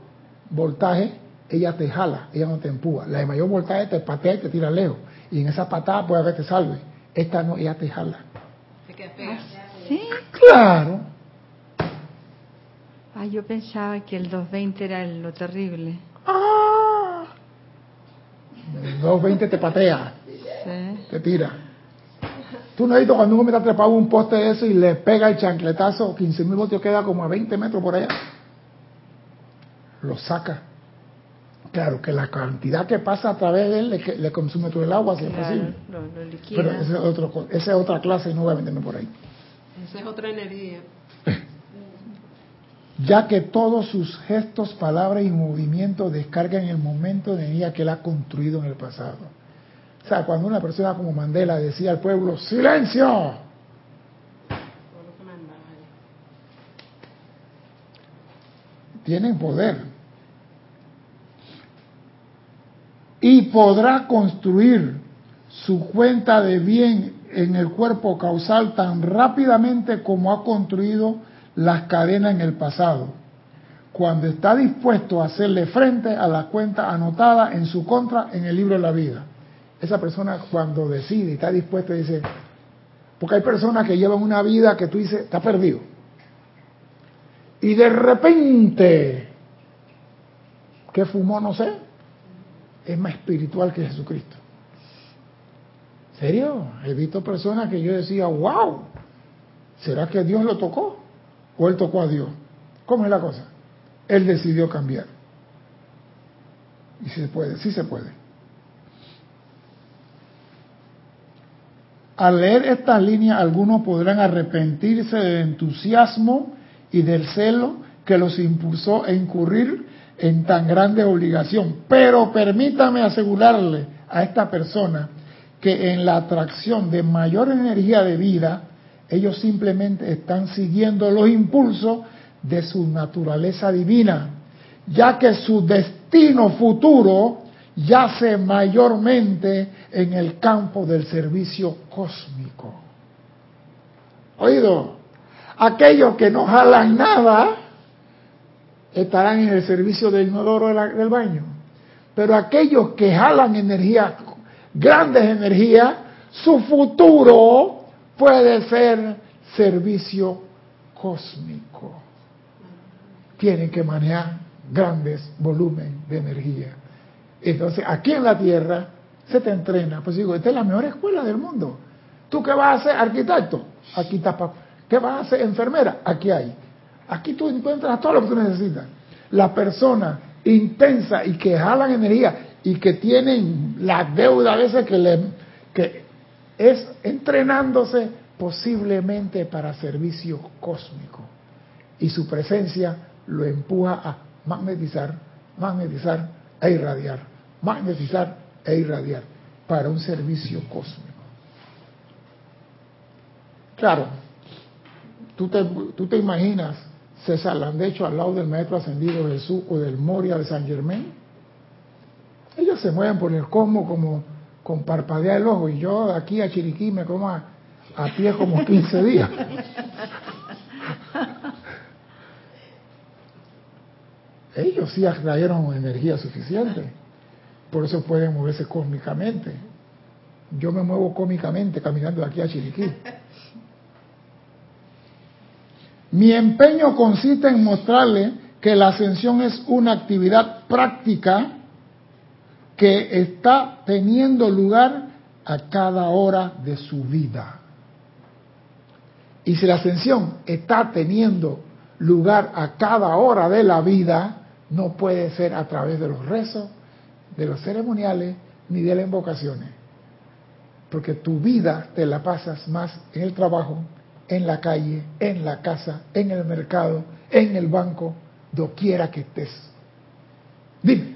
S1: voltaje, ella te jala, ella no te empuja. La de mayor voltaje te patea y te tira lejos. Y en esa patada puede haber te salve. Esta no, ella te jala.
S2: ¿Sí?
S1: Claro.
S2: Ay, yo pensaba que el 220 era lo terrible.
S1: ¡Ah! El 220 te patea. Sí. Te tira. Tú no has visto cuando uno me está trepado un poste de eso y le pega el chancletazo, 15 mil voltios queda como a 20 metros por allá. Lo saca. Claro, que la cantidad que pasa a través de él le, consume todo el agua, si es posible.
S2: Lo, lo
S1: Pero esa es, otro, esa es otra clase y no voy a meterme por ahí.
S3: Esa es otra energía.
S1: ya que todos sus gestos, palabras y movimientos descargan el momento de energía que él ha construido en el pasado. O sea, cuando una persona como Mandela decía al pueblo, silencio, tienen poder. Y podrá construir su cuenta de bien en el cuerpo causal tan rápidamente como ha construido las cadenas en el pasado, cuando está dispuesto a hacerle frente a la cuenta anotada en su contra en el libro de la vida esa persona cuando decide y está dispuesta dice, porque hay personas que llevan una vida que tú dices, está perdido. Y de repente, ¿qué fumó? No sé. Es más espiritual que Jesucristo. ¿Serio? He visto personas que yo decía, wow, ¿será que Dios lo tocó? ¿O él tocó a Dios? ¿Cómo es la cosa? Él decidió cambiar. Y si se puede, sí se puede. Al leer estas líneas, algunos podrán arrepentirse del entusiasmo y del celo que los impulsó a incurrir en tan grande obligación. Pero permítame asegurarle a esta persona que en la atracción de mayor energía de vida, ellos simplemente están siguiendo los impulsos de su naturaleza divina, ya que su destino futuro yace mayormente en el campo del servicio cósmico. Oído, aquellos que no jalan nada estarán en el servicio del inodoro del baño, pero aquellos que jalan energía, grandes energías, su futuro puede ser servicio cósmico. Tienen que manejar grandes volúmenes de energía. Entonces, aquí en la Tierra se te entrena. Pues digo, esta es la mejor escuela del mundo. ¿Tú qué vas a hacer? Arquitecto. Aquí está. ¿Qué vas a hacer? Enfermera. Aquí hay. Aquí tú encuentras todo lo que tú necesitas. La persona intensa y que jalan energía y que tienen la deuda a veces que, le, que es entrenándose posiblemente para servicio cósmico. Y su presencia lo empuja a magnetizar, magnetizar, e irradiar, magnetizar e irradiar para un servicio cósmico. Claro, tú te, tú te imaginas César Landecho al lado del maestro ascendido Jesús o del Moria de San Germán. Ellos se mueven por el cosmos como con parpadea el ojo y yo de aquí a Chiriquí me como a, a pie como 15 días. Ellos sí atrajeron energía suficiente. Por eso pueden moverse cósmicamente. Yo me muevo cómicamente caminando de aquí a Chiriquí. Mi empeño consiste en mostrarle que la ascensión es una actividad práctica que está teniendo lugar a cada hora de su vida. Y si la ascensión está teniendo lugar a cada hora de la vida, no puede ser a través de los rezos, de los ceremoniales, ni de las invocaciones. Porque tu vida te la pasas más en el trabajo, en la calle, en la casa, en el mercado, en el banco, doquiera que estés. Dime.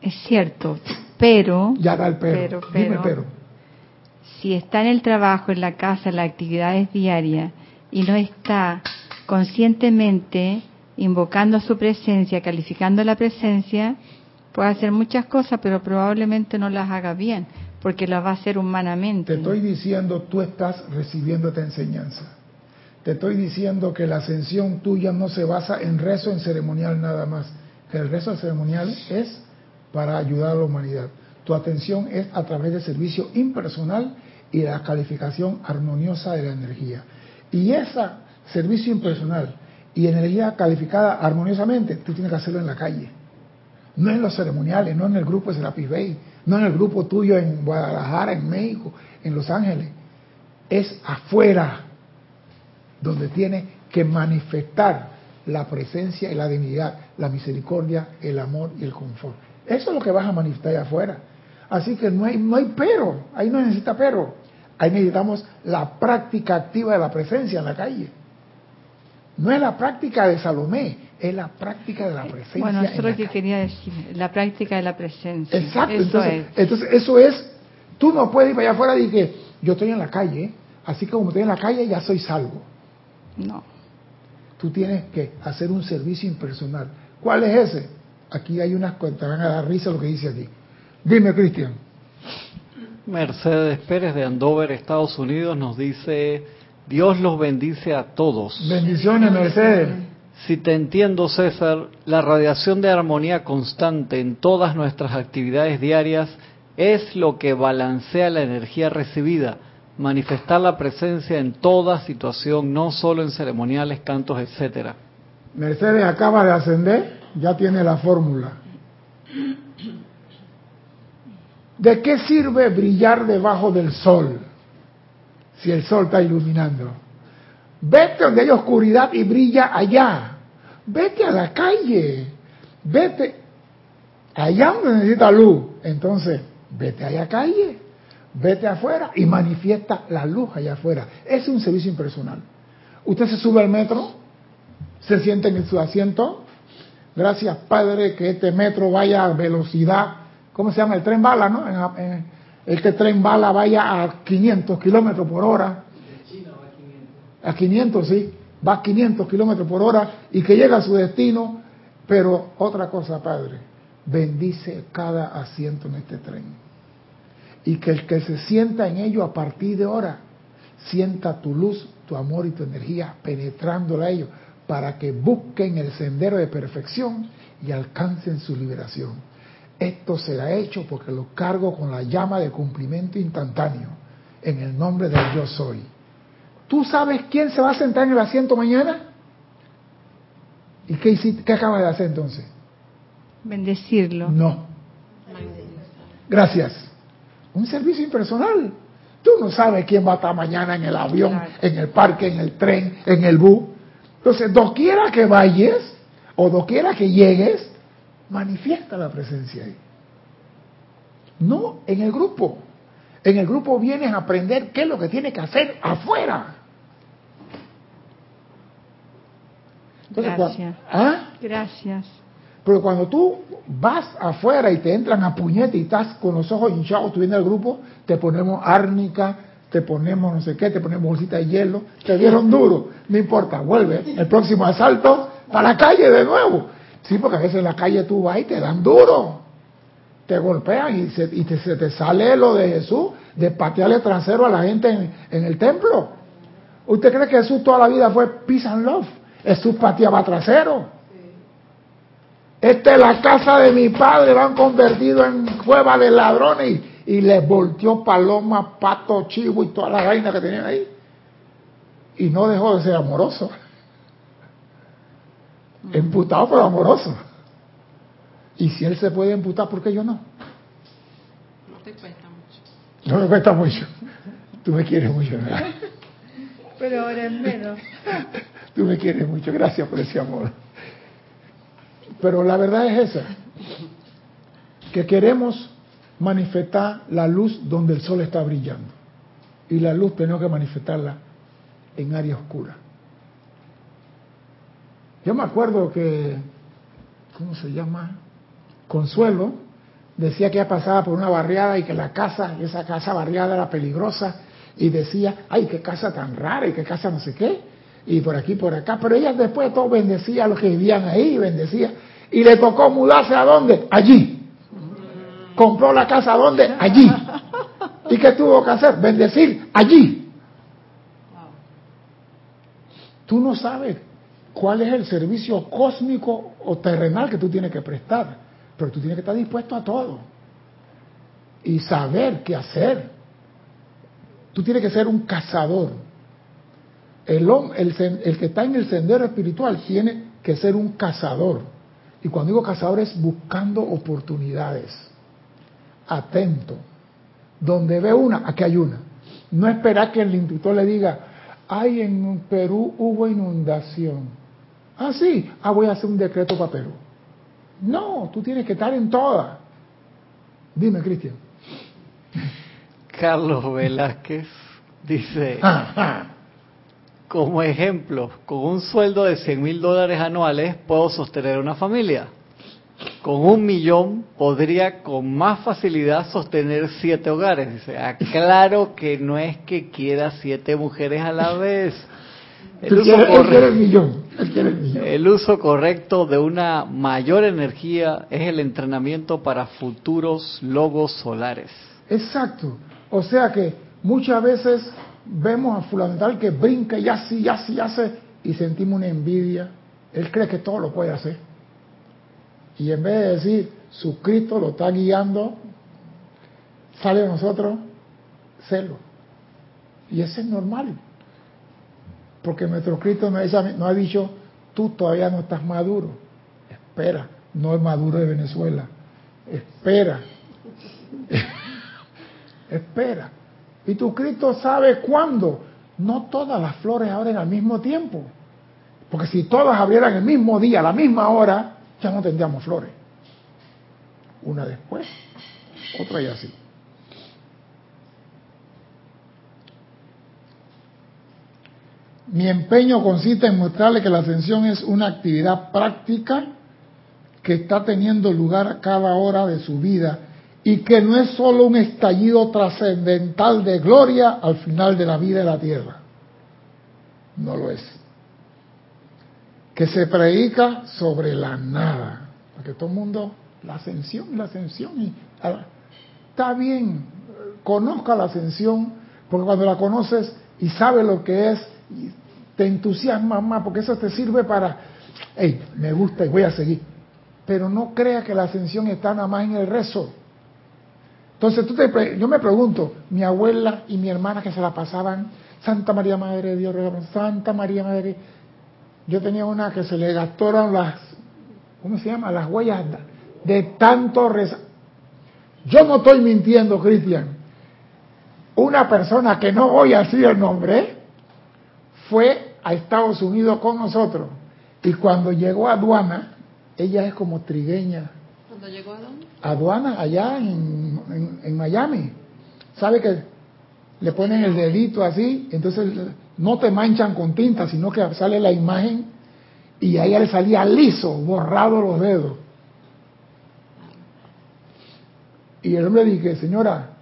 S2: Es cierto, pero...
S1: Ya da el pero. Dime pero.
S2: Si está en el trabajo, en la casa, en las actividades diarias y no está conscientemente invocando su presencia, calificando la presencia, puede hacer muchas cosas, pero probablemente no las haga bien, porque las va a hacer humanamente.
S1: Te estoy diciendo, tú estás recibiendo esta enseñanza. te estoy diciendo que la ascensión tuya no se basa en rezo en ceremonial nada más, que el rezo ceremonial es para ayudar a la humanidad. Tu atención es a través del servicio impersonal y la calificación armoniosa de la energía. Y ese servicio impersonal y energía calificada armoniosamente, tú tienes que hacerlo en la calle. No en los ceremoniales, no en el grupo de Serapis Bay, no en el grupo tuyo en Guadalajara, en México, en Los Ángeles. Es afuera donde tiene que manifestar la presencia y la dignidad, la misericordia, el amor y el confort. Eso es lo que vas a manifestar afuera. Así que no hay, no hay pero, ahí no necesita pero. Ahí necesitamos la práctica activa de la presencia en la calle. No es la práctica de Salomé, es la práctica de la presencia.
S2: Bueno, eso es lo que quería decir, la práctica de la presencia.
S1: Exacto, entonces, entonces eso es, tú no puedes ir para allá afuera y que yo estoy en la calle, así que como estoy en la calle ya soy salvo.
S2: No.
S1: Tú tienes que hacer un servicio impersonal. ¿Cuál es ese? Aquí hay unas cuentas, van a dar risa lo que dice aquí. Dime, Cristian.
S4: Mercedes Pérez de Andover, Estados Unidos, nos dice, Dios los bendice a todos.
S1: Bendiciones, Mercedes.
S4: Si te entiendo, César, la radiación de armonía constante en todas nuestras actividades diarias es lo que balancea la energía recibida, manifestar la presencia en toda situación, no solo en ceremoniales, cantos, etcétera.
S1: Mercedes acaba de ascender, ya tiene la fórmula. ¿De qué sirve brillar debajo del sol si el sol está iluminando? Vete donde hay oscuridad y brilla allá. Vete a la calle. Vete allá donde necesita luz. Entonces, vete a la calle. Vete afuera y manifiesta la luz allá afuera. Es un servicio impersonal. Usted se sube al metro, se siente en su asiento. Gracias, Padre, que este metro vaya a velocidad ¿cómo se llama? El tren bala, ¿no? Este tren bala vaya a 500 kilómetros por hora. A 500, sí. Va a 500 kilómetros por hora y que llega a su destino. Pero otra cosa, Padre, bendice cada asiento en este tren. Y que el que se sienta en ello a partir de ahora, sienta tu luz, tu amor y tu energía penetrándola a ellos para que busquen el sendero de perfección y alcancen su liberación. Esto será hecho porque lo cargo con la llama de cumplimiento instantáneo en el nombre del yo soy. ¿Tú sabes quién se va a sentar en el asiento mañana? ¿Y qué, hiciste, qué acabas de hacer entonces?
S2: Bendecirlo.
S1: No. Gracias. Un servicio impersonal. Tú no sabes quién va a estar mañana en el avión, en el parque, en el tren, en el bus. Entonces, doquiera que vayas o doquiera que llegues, manifiesta la presencia ahí. No en el grupo. En el grupo vienes a aprender qué es lo que tienes que hacer afuera.
S2: Gracias.
S1: ¿ah?
S2: Gracias.
S1: Pero cuando tú vas afuera y te entran a puñete y estás con los ojos hinchados, tú vienes al grupo, te ponemos árnica, te ponemos no sé qué, te ponemos bolsita de hielo, te dieron duro, no importa, vuelve, el próximo asalto, para la calle de nuevo. Sí, porque a veces en la calle tú vas y te dan duro. Te golpean y, se, te, se te sale lo de Jesús, de patearle trasero a la gente en, el templo. ¿Usted cree que Jesús toda la vida fue peace and love? Jesús pateaba trasero. Esta es la casa de mi padre, lo han convertido en cueva de ladrones y, les volteó paloma, pato, chivo y toda la vaina que tenían ahí. Y no dejó de ser amoroso. Emputado pero amoroso. Y si él se puede emputar, ¿por qué yo no?
S3: No te cuesta mucho.
S1: No me cuesta mucho. Tú me quieres mucho, ¿verdad?
S2: Pero ahora es menos.
S1: Tú me quieres mucho, gracias por ese amor. Pero la verdad es esa, que queremos manifestar la luz donde el sol está brillando. Y la luz tenemos que manifestarla en área oscura. Yo me acuerdo que, ¿cómo se llama? Consuelo decía que ella pasaba por una barriada y que la casa, esa casa barriada era peligrosa y decía, ay, qué casa tan rara y qué casa no sé qué, y por aquí, por acá, pero ella después de todo bendecía a los que vivían ahí, bendecía, y le tocó mudarse a dónde? Allí. Compró la casa a dónde? Allí. ¿Y qué tuvo que hacer? Bendecir allí. Tú no sabes cuál es el servicio cósmico o terrenal que tú tienes que prestar, pero tú tienes que estar dispuesto a todo y saber qué hacer. Tú tienes que ser un cazador. El, el, el que está en el sendero espiritual tiene que ser un cazador. Y cuando digo cazador es buscando oportunidades. Atento. Donde ve una, aquí hay una. No esperar que el instructor le diga, ay, en Perú hubo inundación. Ah, sí, ah, voy a hacer un decreto para Perú. No, tú tienes que estar en todas. Dime, Cristian.
S4: Carlos Velázquez dice, como ejemplo, con un sueldo de 100 mil dólares anuales puedo sostener una familia. Con un millón podría con más facilidad sostener siete hogares. Dice, aclaro que no es que quiera siete mujeres a la vez.
S1: El uso,
S4: el uso correcto de una mayor energía es el entrenamiento para futuros logos solares.
S1: Exacto. O sea que muchas veces vemos a fulano que brinca y así, y así, y hace, y sentimos una envidia. Él cree que todo lo puede hacer. Y en vez de decir, su Cristo lo está guiando, sale de nosotros celo. Y eso es normal. Porque nuestro Cristo no, ha dicho, tú todavía no estás maduro. Espera, no es maduro de Venezuela. Espera. Espera. Y tu Cristo sabe cuándo. No todas las flores abren al mismo tiempo. Porque si todas abrieran el mismo día, a la misma hora, ya no tendríamos flores. Una después, otra y así. Mi empeño consiste en mostrarle que la ascensión es una actividad práctica que está teniendo lugar a cada hora de su vida y que no es solo un estallido trascendental de gloria al final de la vida de la tierra. No lo es. Que se predica sobre la nada. Porque todo el mundo, la ascensión, la ascensión. Y, está bien, conozca la ascensión, porque cuando la conoces y sabes lo que es, te entusiasma más, porque eso te sirve para, hey, me gusta y voy a seguir. Pero no crea que la ascensión está nada más en el rezo entonces tú te, yo me pregunto, mi abuela y mi hermana que se la pasaban, Santa María Madre de Dios, Santa María Madre, yo tenía una que se le gastaron las, ¿cómo se llama? Las huellas de tanto rezar. Yo no estoy mintiendo, Cristian. Una persona que no voy a decir el nombre fue a Estados Unidos con nosotros y cuando llegó a aduana, ella es como trigueña.
S3: ¿Cuándo llegó a dónde?
S1: aduana allá en, Miami. ¿Sabe que le ponen el dedito así? Entonces no te manchan con tinta, sino que sale la imagen y a ella le salía liso, borrado los dedos. Y el hombre dije, señora,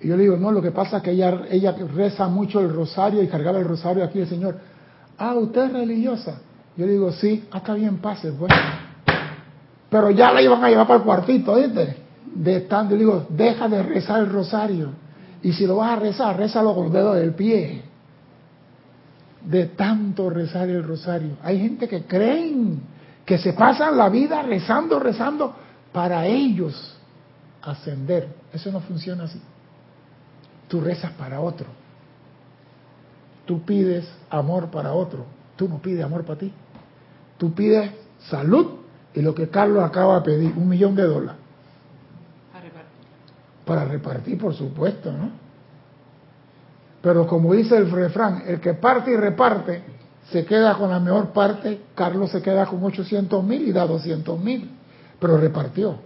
S1: y yo le digo, no, lo que pasa es que ella, ella reza mucho el rosario y cargaba el rosario aquí el Señor. Ah, ¿usted es religiosa? Yo le digo, sí, hasta bien pase, bueno. Pero ya la iban a llevar para el cuartito, ¿viste? De estando, le digo, deja de rezar el rosario. Y si lo vas a rezar, rézalo con los dedos del pie. De tanto rezar el rosario. Hay gente que creen que se pasan la vida rezando, rezando para ellos ascender. Eso no funciona así. Tú rezas para otro. Tú pides amor para otro. Tú no pides amor para ti. Tú pides salud y lo que Carlos acaba de pedir, un millón de dólares. Para repartir. Para repartir, por supuesto, ¿no? Pero como dice el refrán, el que parte y reparte se queda con la mejor parte, Carlos se queda con 800 mil y da 200 mil, pero repartió.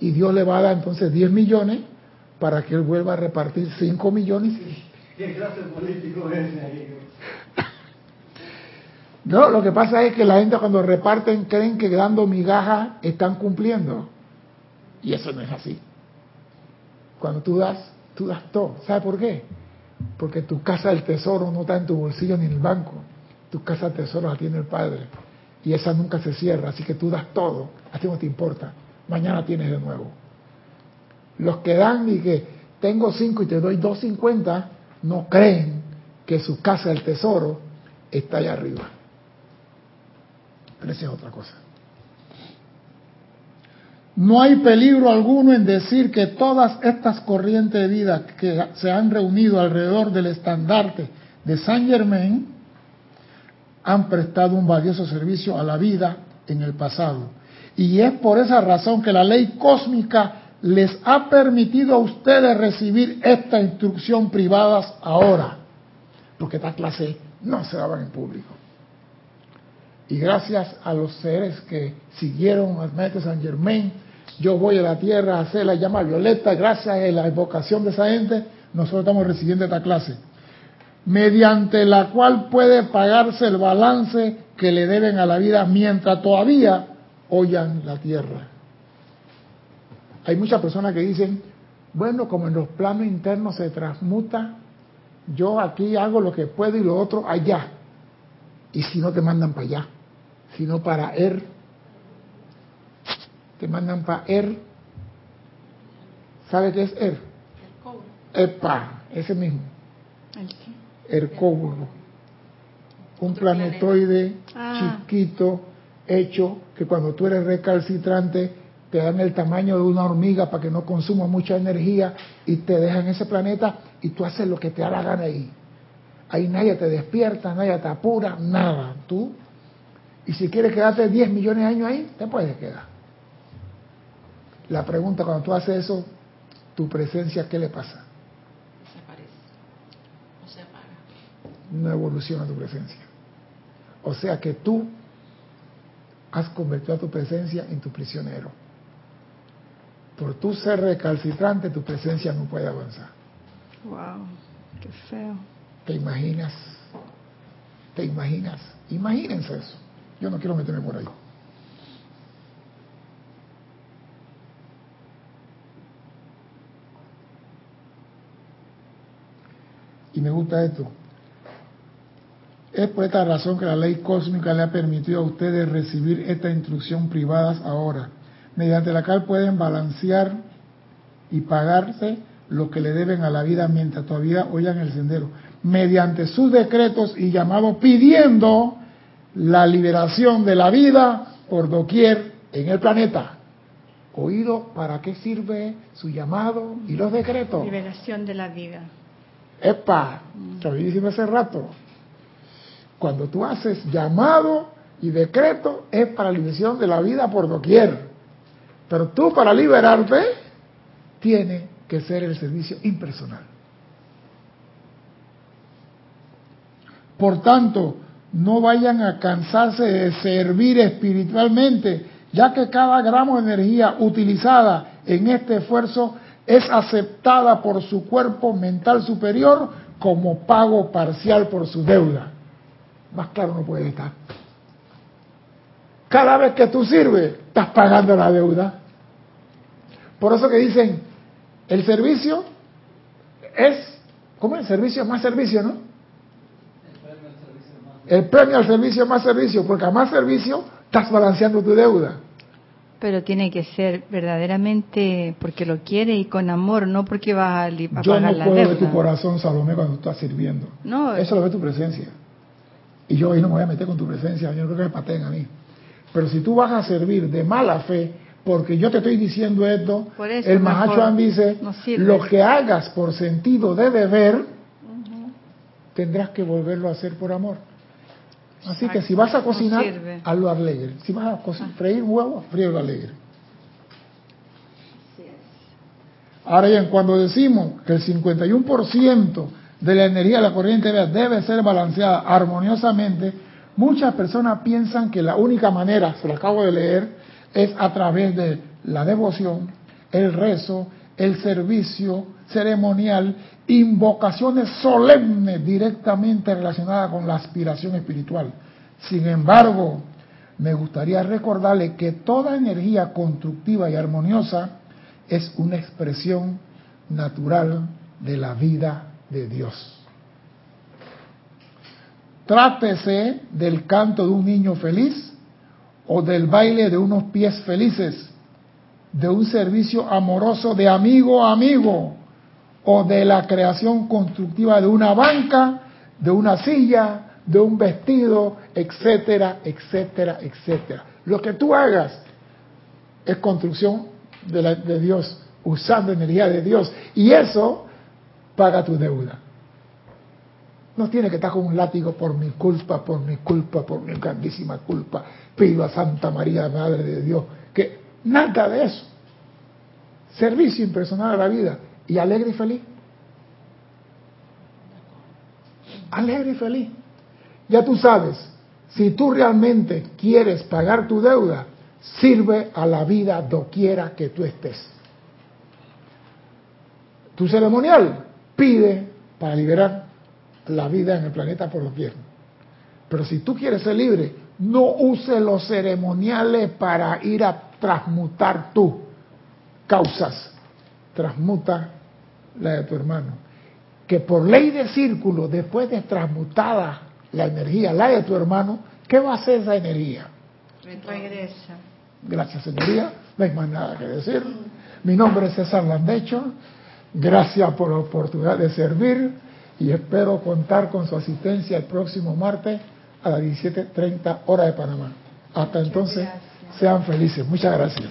S1: Y Dios le va a dar entonces 10 millones para que él vuelva a repartir 5 millones. ¿Qué clase político es no, lo que pasa es que la gente cuando reparten creen que dando migajas están cumpliendo. Y eso no es así. Cuando tú das, tú das todo. ¿Sabe por qué? Porque tu casa del tesoro no está en tu bolsillo ni en el banco. Tu casa del tesoro la tiene el Padre. Y esa nunca se cierra. Así que tú das todo. A ti no te importa. Mañana tienes de nuevo. Los que dan y que tengo cinco y te doy dos cincuenta, no creen que su casa del tesoro está allá arriba. Pero esa es otra cosa. No hay peligro alguno en decir que todas estas corrientes de vida que se han reunido alrededor del estandarte de Saint Germain han prestado un valioso servicio a la vida en el pasado. Y es por esa razón que la ley cósmica les ha permitido a ustedes recibir esta instrucción privada ahora, porque esta clase no se daba en público. Y gracias a los seres que siguieron al maestro San Germain, yo voy a la tierra a hacer la llama violeta, gracias a la evocación de esa gente, nosotros estamos recibiendo esta clase, mediante la cual puede pagarse el balance que le deben a la vida mientras todavía oyan la tierra. Hay muchas personas que dicen, bueno, como en los planos internos se transmuta, yo aquí hago lo que puedo y lo otro allá. Y si no te mandan para allá, sino para Er, te mandan para Er. ¿Sabe qué es Er? Epa, ese mismo. ¿El Un planetoide ah. chiquito hecho que cuando tú eres recalcitrante te dan el tamaño de una hormiga para que no consuma mucha energía y te dejan ese planeta y tú haces lo que te da la gana ahí. Ahí nadie te despierta, nadie te apura, nada. Tú, y si quieres quedarte 10 millones de años ahí, te puedes quedar. La pregunta cuando tú haces eso, tu presencia, ¿qué le pasa?
S3: Desaparece. O se apaga.
S1: No evoluciona tu presencia. O sea que tú has convertido a tu presencia en tu prisionero por tu ser recalcitrante, tu presencia no puede avanzar.
S2: Wow, qué feo.
S1: ¿Te imaginas? ¿Te imaginas? Imagínense eso. Yo no quiero meterme por ahí. Y me gusta esto. Es por esta razón que la ley cósmica le ha permitido a ustedes recibir esta instrucción privada ahora mediante la cual pueden balancear y pagarse lo que le deben a la vida mientras todavía oyan el sendero, mediante sus decretos y llamados pidiendo la liberación de la vida por doquier en el planeta. Oído, ¿para qué sirve su llamado y los decretos?
S2: Liberación de la vida.
S1: Epa, te lo hace rato. Cuando tú haces llamado y decreto es para la liberación de la vida por doquier. Pero tú para liberarte tiene que ser el servicio impersonal. Por tanto, no vayan a cansarse de servir espiritualmente, ya que cada gramo de energía utilizada en este esfuerzo es aceptada por su cuerpo mental superior como pago parcial por su deuda. Más claro no puede estar. Cada vez que tú sirves, estás pagando la deuda. Por eso que dicen, el servicio es, ¿cómo es? El servicio más servicio, ¿no? El premio al servicio más servicio, porque a más servicio estás balanceando tu deuda.
S2: Pero tiene que ser verdaderamente porque lo quiere y con amor, no porque vas a,
S1: a Yo no puedo ver tu corazón, Salomé, cuando estás sirviendo. No. Eso lo ve tu presencia. Y yo ahí no me voy a meter con tu presencia, yo no creo que me pateen a mí. Pero si tú vas a servir de mala fe, porque yo te estoy diciendo esto, el Mahachohan dice, lo que hagas por sentido de deber, tendrás que volverlo a hacer por amor. Así que si vas a cocinar, hazlo alegre. Si vas a ah. freír huevo, fríelo alegre. Ahora bien, cuando decimos que el 51% de la energía de la corriente debe ser balanceada armoniosamente, muchas personas piensan que la única manera, se lo acabo de leer, es a través de la devoción, el rezo, el servicio ceremonial, invocaciones solemnes directamente relacionadas con la aspiración espiritual. Sin embargo, me gustaría recordarle que toda energía constructiva y armoniosa es una expresión natural de la vida de Dios. Trátese del canto de un niño feliz, o del baile de unos pies felices, de un servicio amoroso de amigo a amigo, o de la creación constructiva de una banca de una silla, de un vestido, etcétera, etcétera, etcétera. Lo que tú hagas es construcción de, Dios, usando energía de Dios. Y eso paga tu deuda. No tiene que estar con un látigo por mi culpa, por mi culpa, por mi grandísima culpa. Pido a Santa María, Madre de Dios, que nada de eso. Servicio impersonal a la vida y alegre y feliz. Alegre y feliz. Ya tú sabes, si tú realmente quieres pagar tu deuda, sirve a la vida doquiera que tú estés. Tu ceremonial pide para liberar la vida en el planeta por doquier. Pero si tú quieres ser libre, no use los ceremoniales para ir a transmutar tú causas. Transmuta la de tu hermano. Que por ley de círculo, después de transmutada la energía, la de tu hermano, ¿qué va a hacer esa energía?
S2: Regresa.
S1: Gracias, señoría. No hay más nada que decir. Mi nombre es César Landecho. Gracias por la oportunidad de servir y espero contar con su asistencia el próximo martes a las 17.30 hora de Panamá. Hasta entonces, sean felices. Muchas gracias.